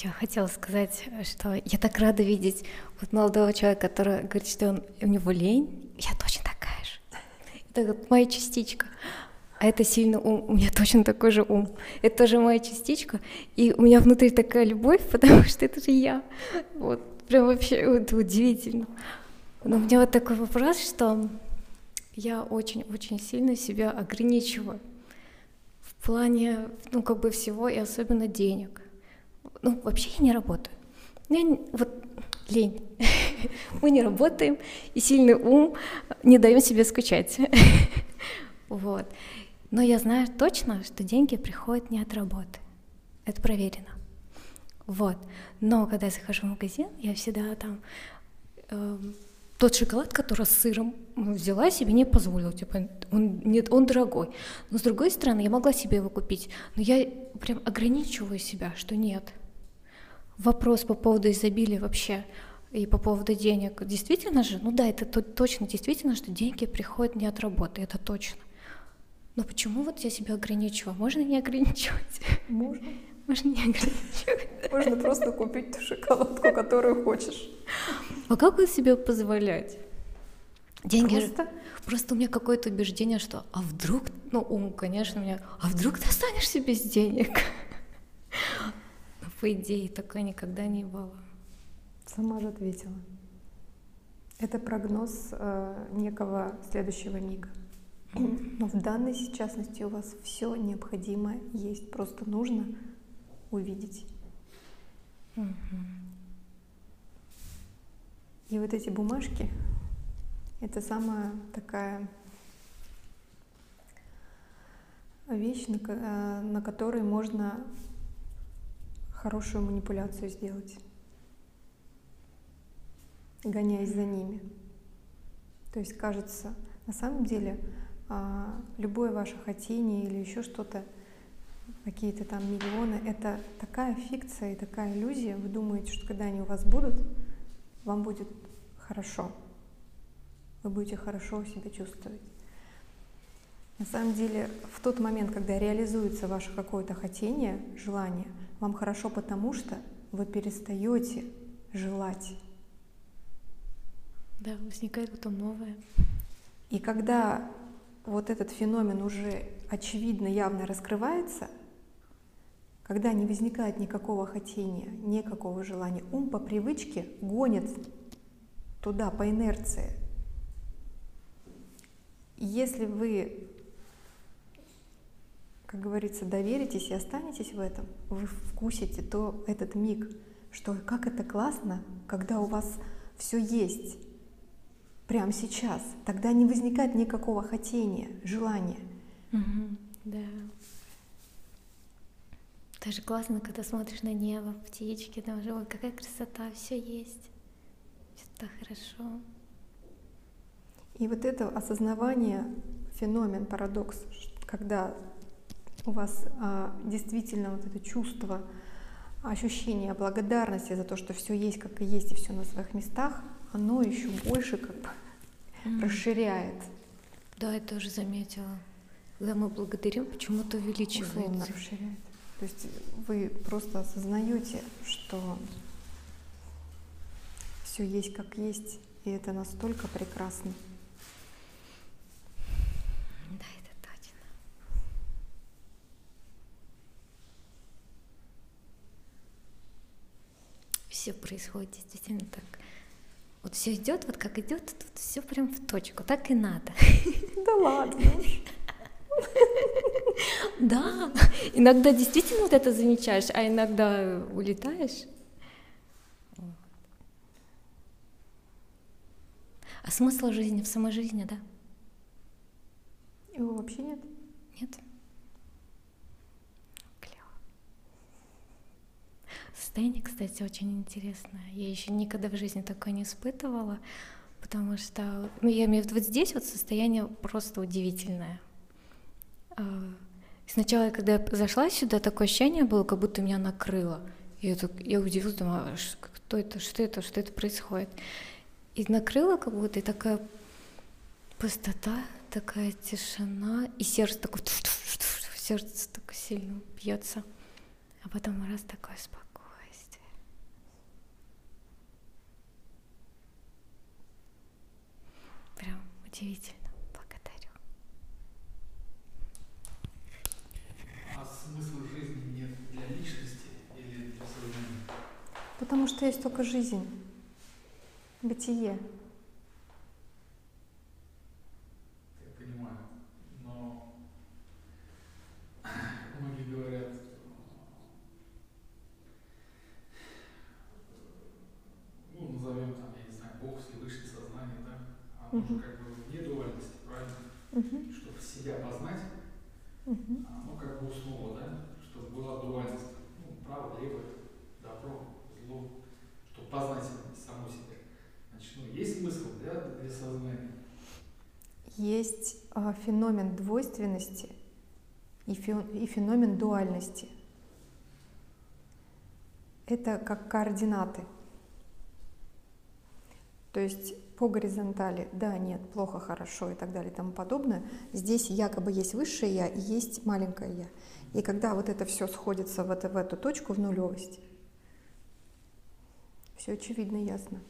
S4: Я хотела сказать, что я так рада видеть вот молодого человека, который говорит, что он, у него лень. Я точно такая же. Это вот моя частичка. А это сильный ум. У меня точно такой же ум. Это тоже моя частичка. И у меня внутри такая любовь, потому что это же я. Вот. Прям вообще это удивительно. Но у меня вот такой вопрос, что я очень-очень сильно себя ограничиваю в плане, ну, как бы всего, и особенно денег. Ну, вообще я не работаю. Я не- вот лень. Мы не работаем, и сильный ум не даем себе скучать. Вот. Но я знаю точно, что деньги приходят не от работы. Это проверено. Вот. Но когда я захожу в магазин, я всегда там эм, тот шоколад, который с сыром взяла себе, не позволила. Типа, он, нет, он дорогой. Но с другой стороны, я могла себе его купить. Но я прям ограничиваю себя, что нет. Вопрос по поводу изобилия вообще и по поводу денег. Действительно же, ну да, это то- точно действительно, что деньги приходят не от работы, это точно. Но почему вот я себя ограничиваю? Можно не ограничивать?
S2: Можно.
S4: Можно не ограничивать.
S2: Можно просто купить ту шоколадку, которую хочешь.
S4: А как вот себе позволять? Деньги же-
S2: Просто
S4: Просто у меня какое-то убеждение, что а вдруг, ну ум, конечно, у меня, а вдруг ты останешься без денег? По идее такое никогда не было.
S2: сама же ответила. Это прогноз э, некого следующего мига. Но в данной частности у вас все необходимое есть. Просто нужно увидеть. И вот эти бумажки — это самая такая вещь, на, э, на которой можно хорошую манипуляцию сделать, гоняясь за ними. То есть кажется, на самом деле, а, любое ваше хотение или еще что-то, какие-то там миллионы, это такая фикция и такая иллюзия. Вы думаете, что когда они у вас будут, вам будет хорошо. Вы будете хорошо себя чувствовать. На самом деле, в тот момент, когда реализуется ваше какое-то хотение, желание, вам хорошо потому, что вы перестаете желать.
S4: Да, возникает потом новое.
S2: И когда вот этот феномен уже очевидно, явно раскрывается, когда не возникает никакого хотения, никакого желания, ум по привычке гонит туда, по инерции. Если вы как говорится, доверитесь и останетесь в этом, вы вкусите то этот миг, что как это классно, когда у вас все есть прямо сейчас. Тогда не возникает никакого хотения, желания.
S4: Угу, да. Даже классно, когда смотришь на небо, птички, там же, ой, какая красота, все есть. Все так хорошо.
S2: И вот это осознавание, феномен, парадокс, когда у вас а, действительно вот это чувство, ощущение благодарности за то, что все есть, как и есть, и все на своих местах, оно еще больше как бы mm. расширяет.
S4: Да, я тоже заметила. Когда мы благодарим, почему-то увеличивается. Условно
S2: расширяет. То есть вы просто осознаете, что все есть как есть, и это настолько прекрасно.
S4: Все происходит действительно так. Вот все идет, вот как идет, тут все прям в точку, так и надо.
S2: Да ладно.
S4: Да, иногда действительно вот это замечаешь, а иногда улетаешь. А смысл жизни в самой жизни, да?
S2: Его вообще нет?
S4: Нет. Состояние, кстати, очень интересное. Я еще никогда в жизни такое не испытывала, потому что, ну, я имею в виду, вот здесь вот состояние просто удивительное. А, сначала, когда я зашла сюда, такое ощущение было, как будто меня накрыло. Я, так, я удивилась, думаю, а кто это, что это, что это происходит. И накрыло как будто, и такая пустота, такая тишина, и сердце такое, сердце так сильно бьется. А потом раз такое спокойно. Прям удивительно. Благодарю.
S1: А смысла жизни нет для личности или для сознания?
S2: Потому что есть только жизнь, бытие.
S1: Угу. как бы вне дуальности, правильно? Угу. Чтобы себя познать, угу. ну как бы условно, да, чтобы была дуальность, ну, право, лево, добро, зло, чтобы познать саму себя. Значит, ну, есть смысл для, для сознания?
S2: Есть э, феномен двойственности и, фе, и феномен дуальности. Это как координаты. То есть по горизонтали, да, нет, плохо, хорошо и так далее и тому подобное, здесь якобы есть высшее я и есть маленькое я. И когда вот это все сходится в, это, в эту точку, в нулевость, все очевидно и ясно.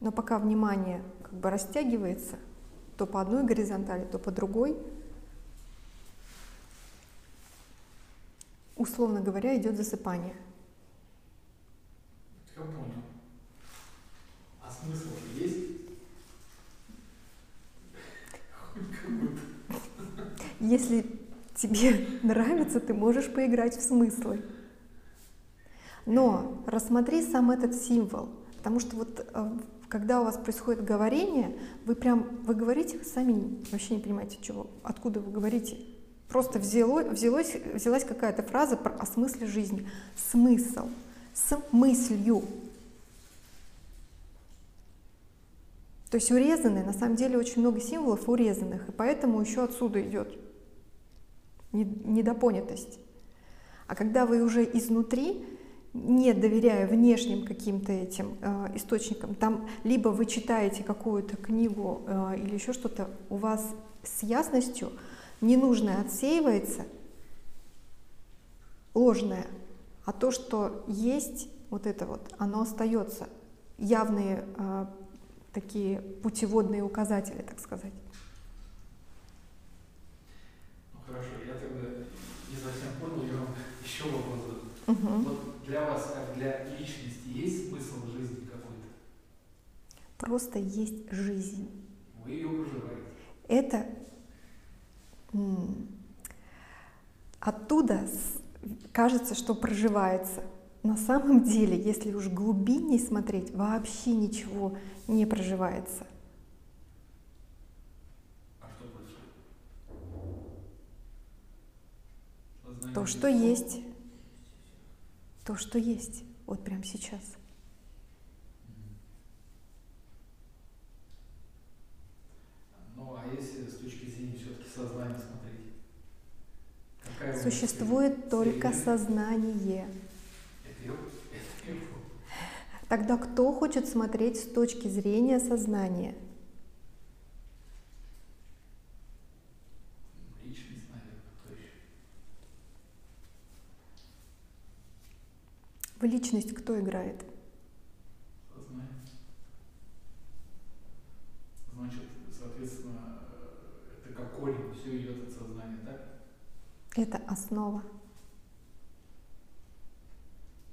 S2: Но пока внимание как бы растягивается, то по одной горизонтали, то по другой, условно говоря, идет засыпание.
S1: Я понял смысл есть?
S2: Если тебе нравится, ты можешь поиграть в смыслы. Но рассмотри сам этот символ, потому что вот э, когда у вас происходит говорение, вы прям, вы говорите, сами вообще не понимаете, чего, откуда вы говорите. Просто взяло, взялось, взялась какая-то фраза про, о смысле жизни. Смысл. С мыслью. То есть урезанные, на самом деле очень много символов урезанных, и поэтому еще отсюда идет не- недопонятость. А когда вы уже изнутри, не доверяя внешним каким-то этим э, источникам, там либо вы читаете какую-то книгу э, или еще что-то, у вас с ясностью ненужное отсеивается, ложное, а то, что есть, вот это вот, оно остается. Явные э, такие путеводные указатели, так сказать.
S1: Ну хорошо, я тогда не совсем понял, я вам еще вопрос задам.
S2: Мгм.
S1: Вот для вас, как для личности, есть смысл жизни какой-то?
S2: Просто есть жизнь.
S1: Вы ее проживаете.
S2: Это оттуда кажется, что проживается. На самом деле, если уж глубинней смотреть, вообще ничего не проживается.
S1: А что
S2: То, что есть, то, что есть, вот прямо сейчас.
S1: Ну, а если с точки зрения все-таки сознания смотреть? Какая у нас
S2: Существует только сознание.
S1: Это я- это я понял.
S2: Тогда кто хочет смотреть с точки зрения сознания?
S1: Личность, наверное?
S2: В личность кто играет?
S1: Сознание. Значит, соответственно, это как корень, все идет от сознания, так?
S2: Это основа.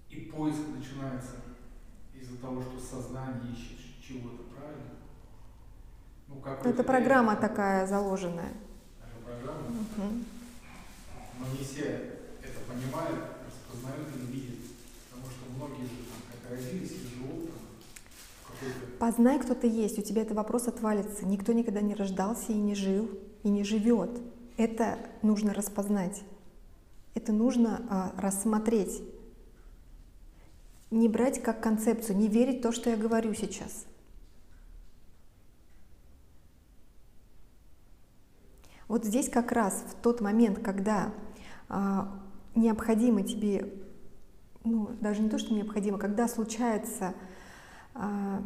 S1: И поиск начинается из-за того, что сознание ищет чего-то, правильно? Ну, как
S2: Это программа такая заложенная.
S1: Это программа.
S2: Мгм.
S1: Но не все это понимают, распознают и видят. Потому что многие же там как родились и живут там.
S2: Познай, кто ты есть, у тебя этот вопрос отвалится. Никто никогда не рождался и не жил, и не живет. Это нужно распознать. Это нужно а, рассмотреть. Не брать как концепцию, не верить в то, что я говорю сейчас. Вот здесь как раз в тот момент, когда а, необходимо тебе, ну даже не то, что необходимо, когда случается а,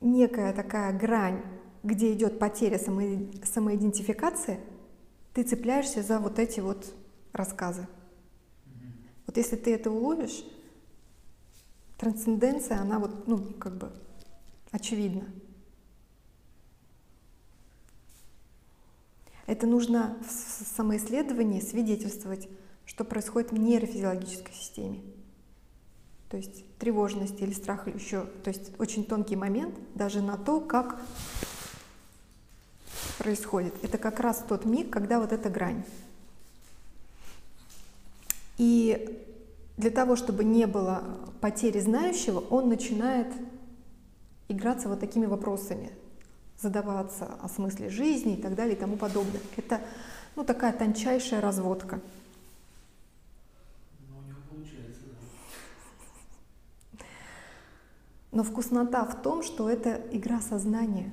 S2: некая такая грань, где идет потеря само- самоидентификации, ты цепляешься за вот эти вот рассказы. Вот если ты это уловишь, трансценденция, она вот, ну, как бы очевидна. Это нужно в самоисследовании свидетельствовать, что происходит в нейрофизиологической системе. То есть тревожность или страх еще, то есть очень тонкий момент даже на то, как происходит. Это как раз тот миг, когда вот эта грань. И для того, чтобы не было потери знающего, он начинает играться вот такими вопросами, задаваться о смысле жизни и так далее и тому подобное. Это ну, такая тончайшая разводка.
S1: Ну, да.
S2: Но вкуснота в том, что это игра сознания.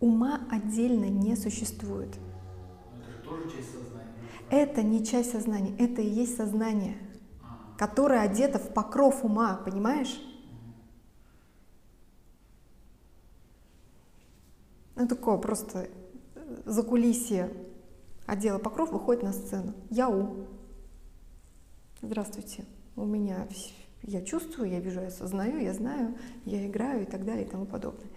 S2: Ума отдельно не существует.
S1: Но это же тоже часть сознания.
S2: Это не часть сознания, это и есть сознание, которое одето в покров ума, понимаешь? Ну, такое просто э, закулисье отдела покров выходит на сцену. Яу. Здравствуйте. У меня я чувствую, я вижу, я осознаю, я знаю, я играю и так далее и тому подобное.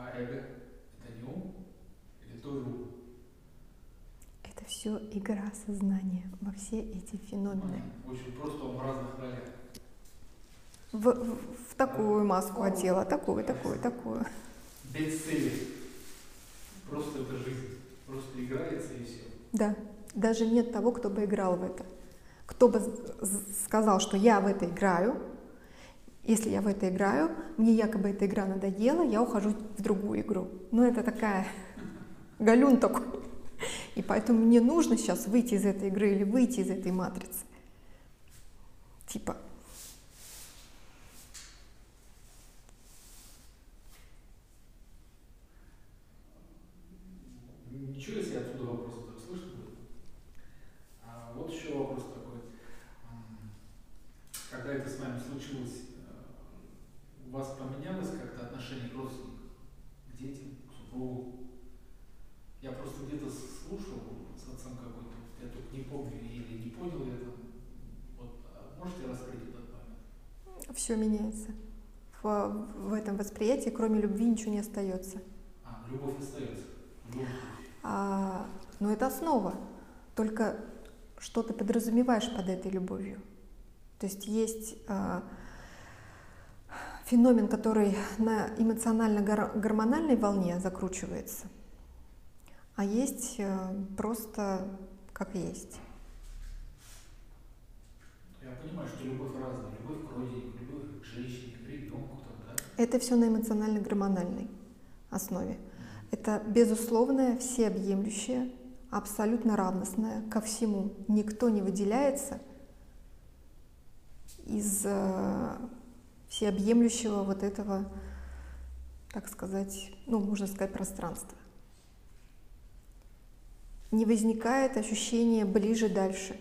S1: а эго это не ум? Или тоже ум?
S2: Это все игра сознания во все эти феномены.
S1: В общем, просто он в разных ролях.
S2: В, в- в такую маску одела, такую, такую, такую.
S1: Без цели. Просто это жизнь. Просто играется и все.
S2: Да, даже нет того, кто бы играл в это. кто бы сказал, что я в это играю, если я в это играю, мне якобы эта игра надоела, я ухожу в другую игру. Ну, это такая галюн такой. И поэтому мне нужно сейчас выйти из этой игры или выйти из этой матрицы. Типа,
S1: Ничего, если отсюда вопрос так слышно будет. А вот еще вопрос такой. М, Когда это с вами случилось, э, у вас поменялось как-то отношение к родственникам, к детям, к супругу? Я просто где-то слушал с отцом какой-то, я только не помню или не понял я там. Вот, а можете раскрыть этот момент?
S2: все меняется. В, в этом восприятии, кроме любви, ничего не остается.
S1: А, любовь остается. Случае.
S2: А, но это основа. Только что ты подразумеваешь под этой любовью. То есть есть а, феномен, который на эмоционально-гормональной волне закручивается, а есть э, просто как есть.
S1: Я понимаю, что любовь разная. Любовь к родине, любовь к женщине, к ребенку, там, да?
S2: Это все на эмоционально-гормональной основе. Это безусловное, всеобъемлющее, абсолютно равностное ко всему. Никто не выделяется из э, всеобъемлющего вот этого, так сказать, ну, можно сказать, пространства. Не возникает ощущение ближе-дальше.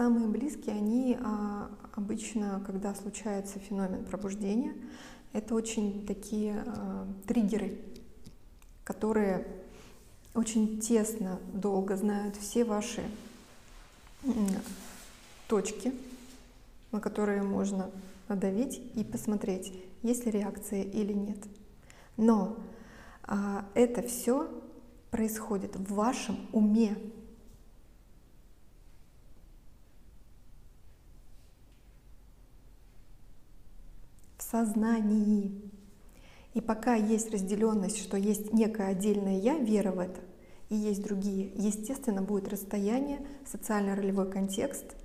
S2: Самые близкие, они а, обычно, когда случается феномен пробуждения, это очень такие а, триггеры, которые очень тесно, долго знают все ваши точки, на которые можно надавить и посмотреть, есть ли реакция или нет. Но а, это все происходит в вашем уме, сознании. И пока есть разделенность, что есть некое отдельное я, вера в это, и есть другие, естественно, будет расстояние, социально-ролевой контекст.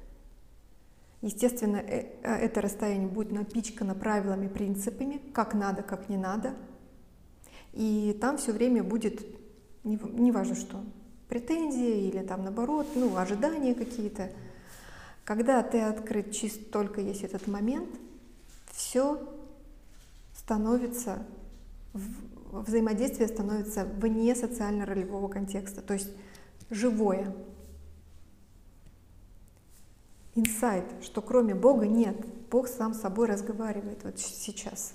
S2: Естественно, э- э, это расстояние будет напичкано правилами, принципами, как надо, как не надо. И там все время будет, не, не важно что, претензии или там наоборот, ну, ожидания какие-то. Когда ты открыт чист только есть этот момент, все становится, взаимодействие становится вне социально-ролевого контекста, то есть живое. Инсайт, что кроме Бога нет, Бог сам с собой разговаривает вот сейчас.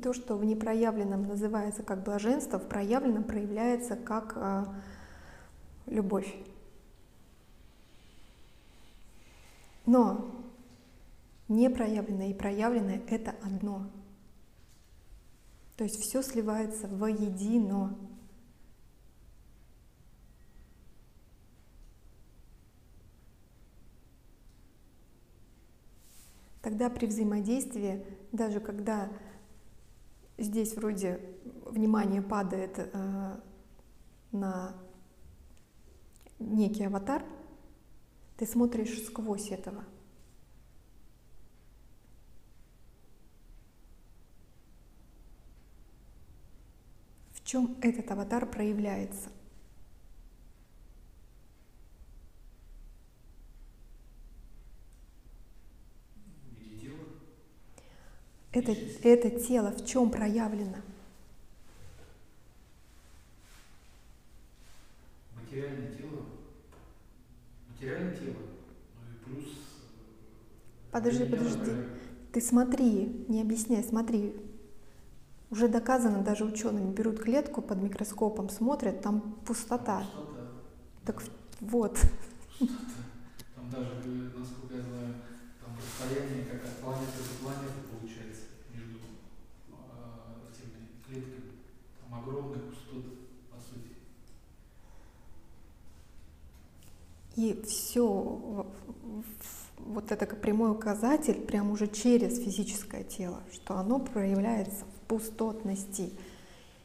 S2: То, что в непроявленном называется как блаженство, в проявленном проявляется как а, любовь. Но непроявленное и проявленное — это одно. То есть все сливается воедино. Тогда при взаимодействии, даже когда здесь вроде внимание падает э, на некий аватар, ты смотришь сквозь этого. В чем этот аватар проявляется?
S1: В виде тела.
S2: Это, это тело в чем проявлено?
S1: Материальное тело. Материальное тело. Ну и плюс... э,
S2: Подожди, подожди. Ты смотри, не объясняй, смотри. Уже доказано даже учеными. Берут клетку под микроскопом, смотрят, там пустота.
S1: Пустота.
S2: Так вот.
S1: Там даже, э, насколько я знаю, там расстояние как от планеты до планеты получается между э, этими клетками. Там огромная пустота, по сути.
S2: И все, вот это прямой указатель, прям уже через физическое тело, что оно проявляется в пустотности.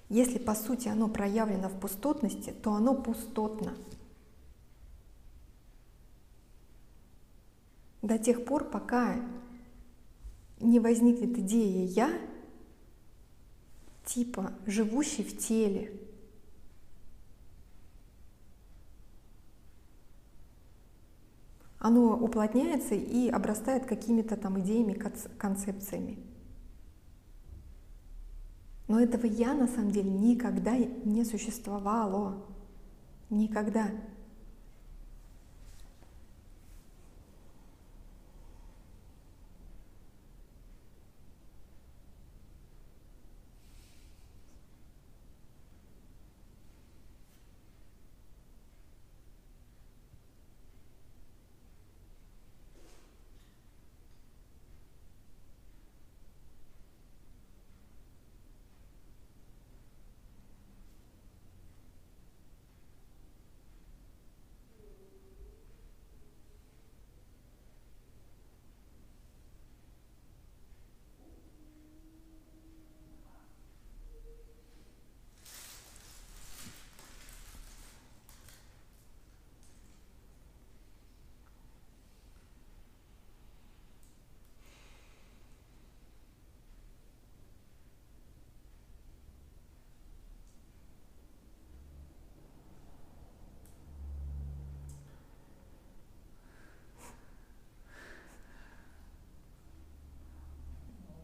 S2: Если по сути оно проявлено в пустотности, то оно пустотно. До тех пор, пока не возникнет идея «я», типа живущий в теле, оно уплотняется и обрастает какими-то там идеями, конц- концепциями. Но этого я на самом деле никогда не существовало. Никогда.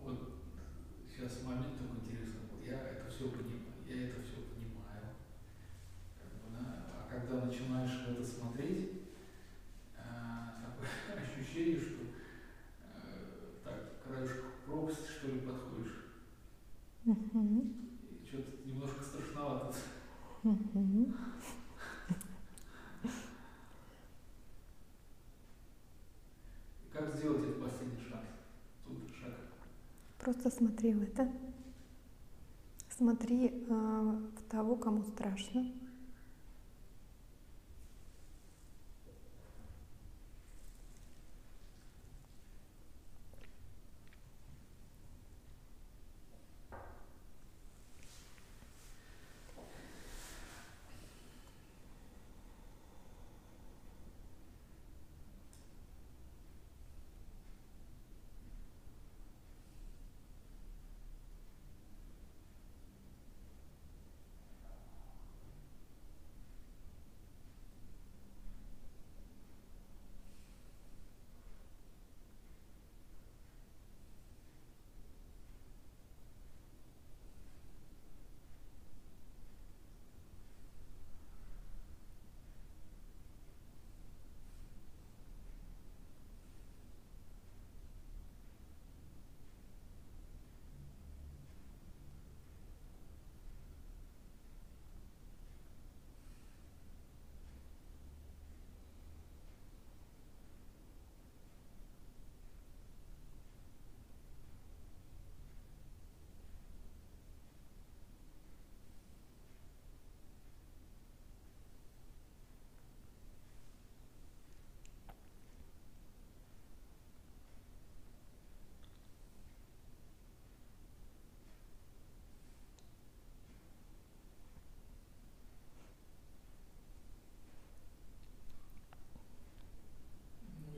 S1: Вот сейчас момент такой интересный. Вот я это все понимаю, я это все понимаю. Как бы, да, а когда начинаешь в это смотреть, а, такое ощущение, что э, так, к краешку пропасти, что ли, подходишь.
S2: Мгм.
S1: И что-то немножко страшновато.
S2: Мгм.
S1: Как сделать этот последний шаг? Тут шаг.
S2: Просто смотри в это. Смотри э, в того, кому страшно.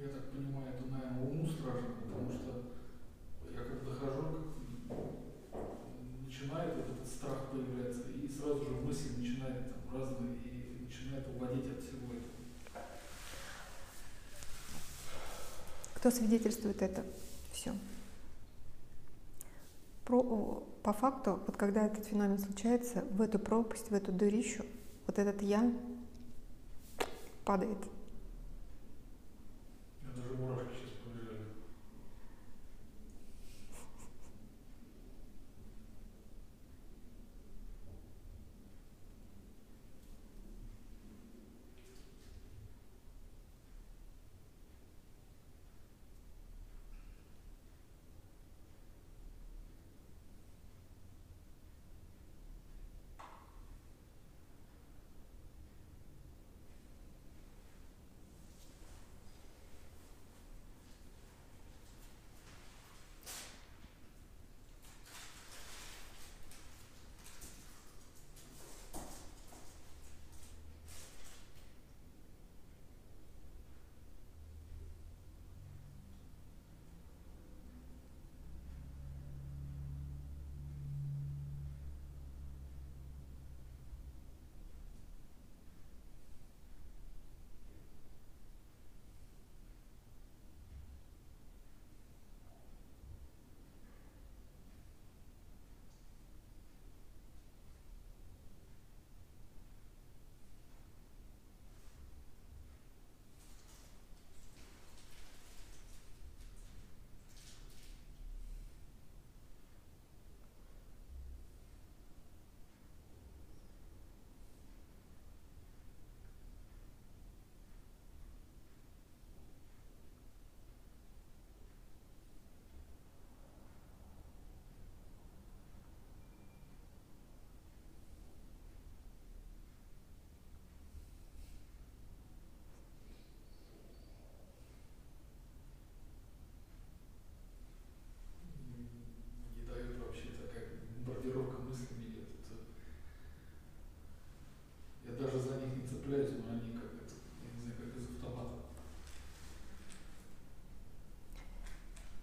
S1: Ну, я так понимаю, это, наверное, уму страшно, потому что я как дохожу, как начинает вот этот страх появляться, и сразу же мысли начинают там разные, и начинает уводить от всего этого.
S2: Кто свидетельствует это? Все. Про, по факту, вот когда этот феномен случается, в эту пропасть, в эту дырищу, вот этот я падает.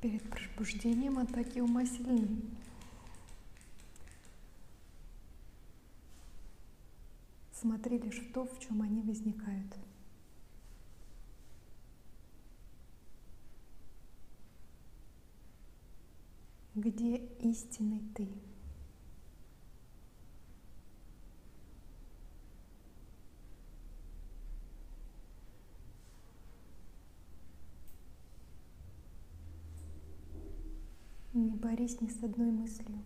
S2: Перед пробуждением атаки ума сильны. Смотри лишь в то, в чем они возникают. Где истинный ты? Не борись ни с одной мыслью.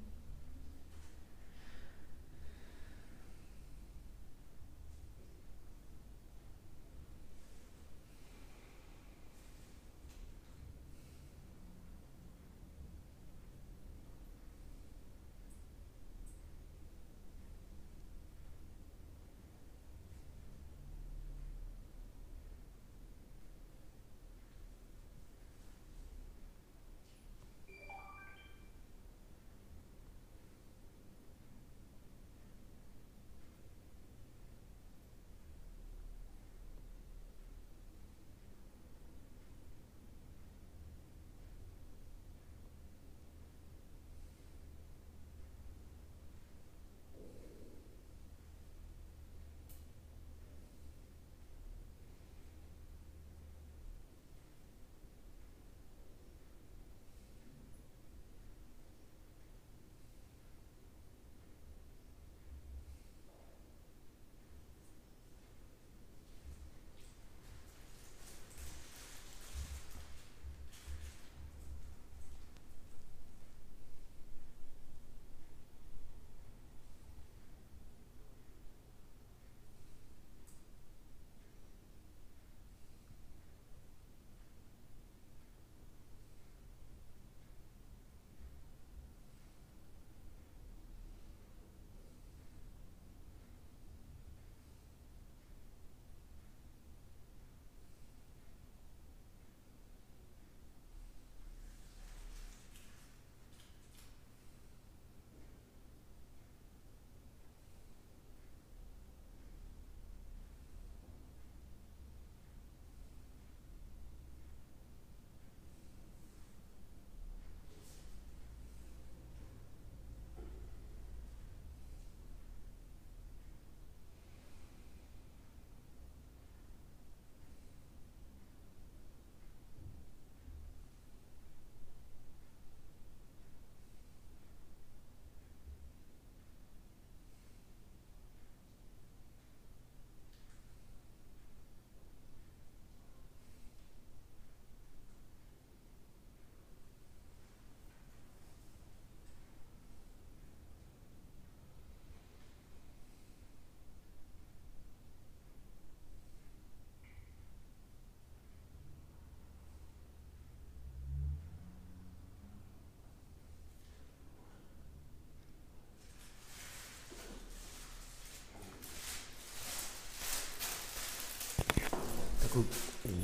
S3: Такой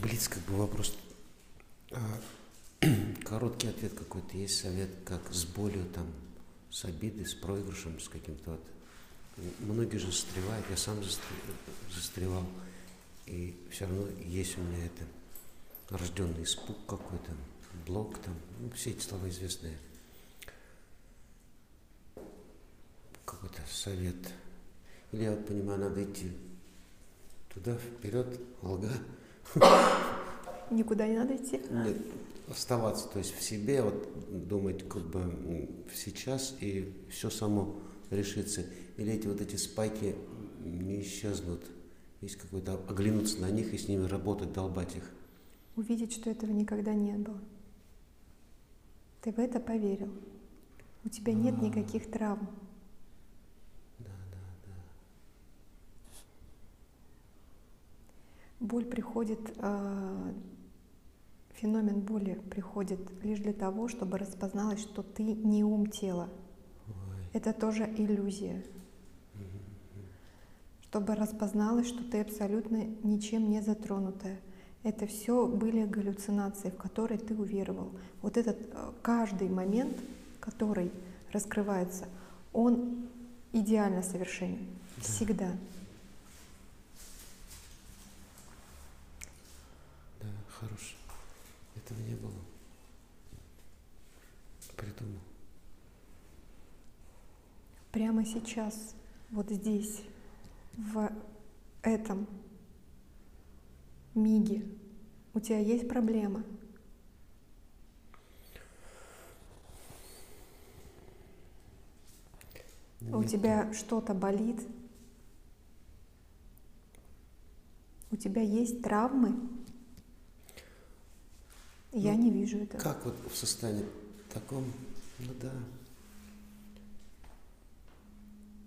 S3: блиц как бы вопрос. А, короткий ответ какой-то есть, совет, как с болью, там, с обидой, с проигрышем, с каким-то вот. Многие же застревают, я сам застревал, и все равно есть у меня это рожденный испуг какой-то, блок там, ну, все эти слова известные. Какой-то совет. Или я вот понимаю, надо идти туда, вперед, алга,
S2: Никуда не надо идти?
S3: Нет, оставаться, то есть в себе, вот думать как бы сейчас и все само решится. Или эти вот эти спайки не исчезнут. Есть какой-то оглянуться на них и с ними работать, долбать их.
S2: Увидеть, что этого никогда не было. Ты в это поверил. У тебя нет
S3: А.
S2: никаких травм.
S3: Да, да, да.
S2: Боль приходит, э, феномен боли приходит лишь для того, чтобы распозналось, что ты не ум тела.
S3: Ой.
S2: Это тоже иллюзия. Чтобы распозналось, что ты абсолютно ничем не затронутая. Это все были галлюцинации, в которые ты уверовал. Вот этот э, каждый момент, который раскрывается, он идеально совершенен. Всегда.
S3: Да, хорош. Этого не было. придумал.
S2: Прямо сейчас, вот здесь, в этом миге, у тебя есть проблема? У
S3: Нет,
S2: тебя что-то болит? У тебя есть травмы? Я
S3: Ну,
S2: не вижу этого.
S3: Как вот в состоянии таком, ну да.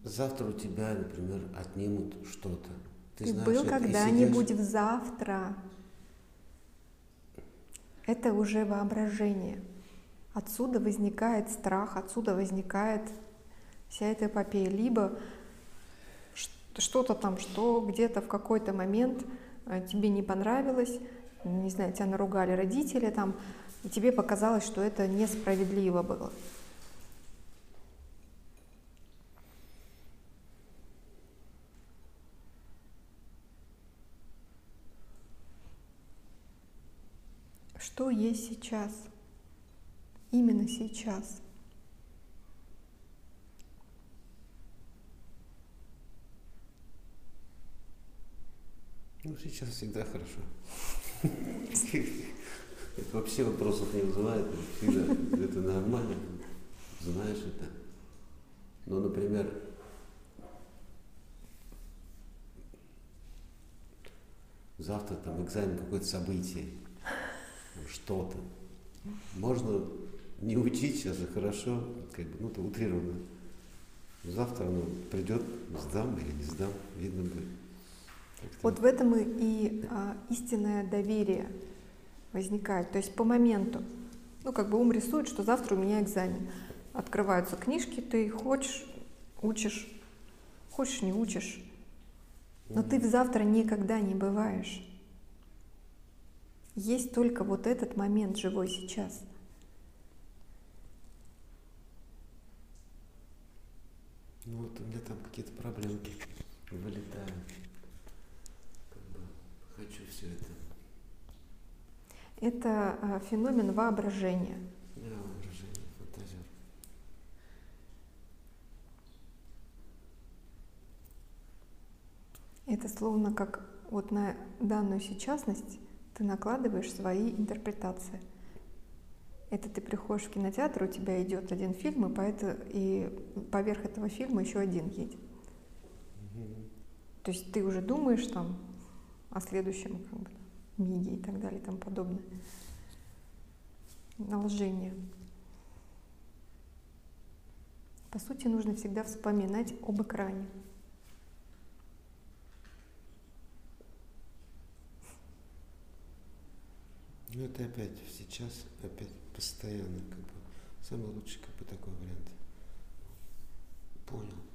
S3: Завтра у тебя, например, отнимут что-то.
S2: Ты,
S3: знаешь
S2: был когда-нибудь
S3: сидишь-
S2: в завтра? Это уже воображение. Отсюда возникает страх, отсюда возникает вся эта эпопея. Либо что-то там, что где-то в какой-то момент э, тебе не понравилось, не знаю, тебя наругали родители там, и тебе показалось, что это несправедливо было. Что есть сейчас? Именно сейчас.
S3: Ну, сейчас всегда хорошо. Это вообще вопросов не вызывает. Всегда. Это нормально. Знаешь это. Ну, например, завтра там экзамен, какое-то событие, что-то. Можно не учить сейчас же хорошо, как бы, ну, это утрированно. Завтра оно придет, сдам или не сдам, видно будет.
S2: Вот в этом и, и, а, истинное доверие возникает. То есть по моменту, ну как бы ум рисует, что завтра у меня экзамен. Открываются книжки, ты хочешь, учишь, хочешь, не учишь. Но ты в завтра никогда не бываешь. Есть только вот этот момент живой сейчас.
S3: Ну вот у меня там какие-то проблемки вылетают. Все это.
S2: Это а, феномен воображения.
S3: Я воображение, фантазер.
S2: Это словно как вот на данную сейчасность ты накладываешь свои интерпретации. Это ты приходишь в кинотеатр, у тебя идет один фильм, и, по это, и поверх этого фильма еще один едет. То есть ты уже думаешь там о следующем как бы, миге и так далее и тому подобное. Наложение. По сути, нужно всегда вспоминать об экране.
S3: Ну это опять сейчас, опять постоянно, как бы. Самый лучший, как бы, такой вариант. Понял.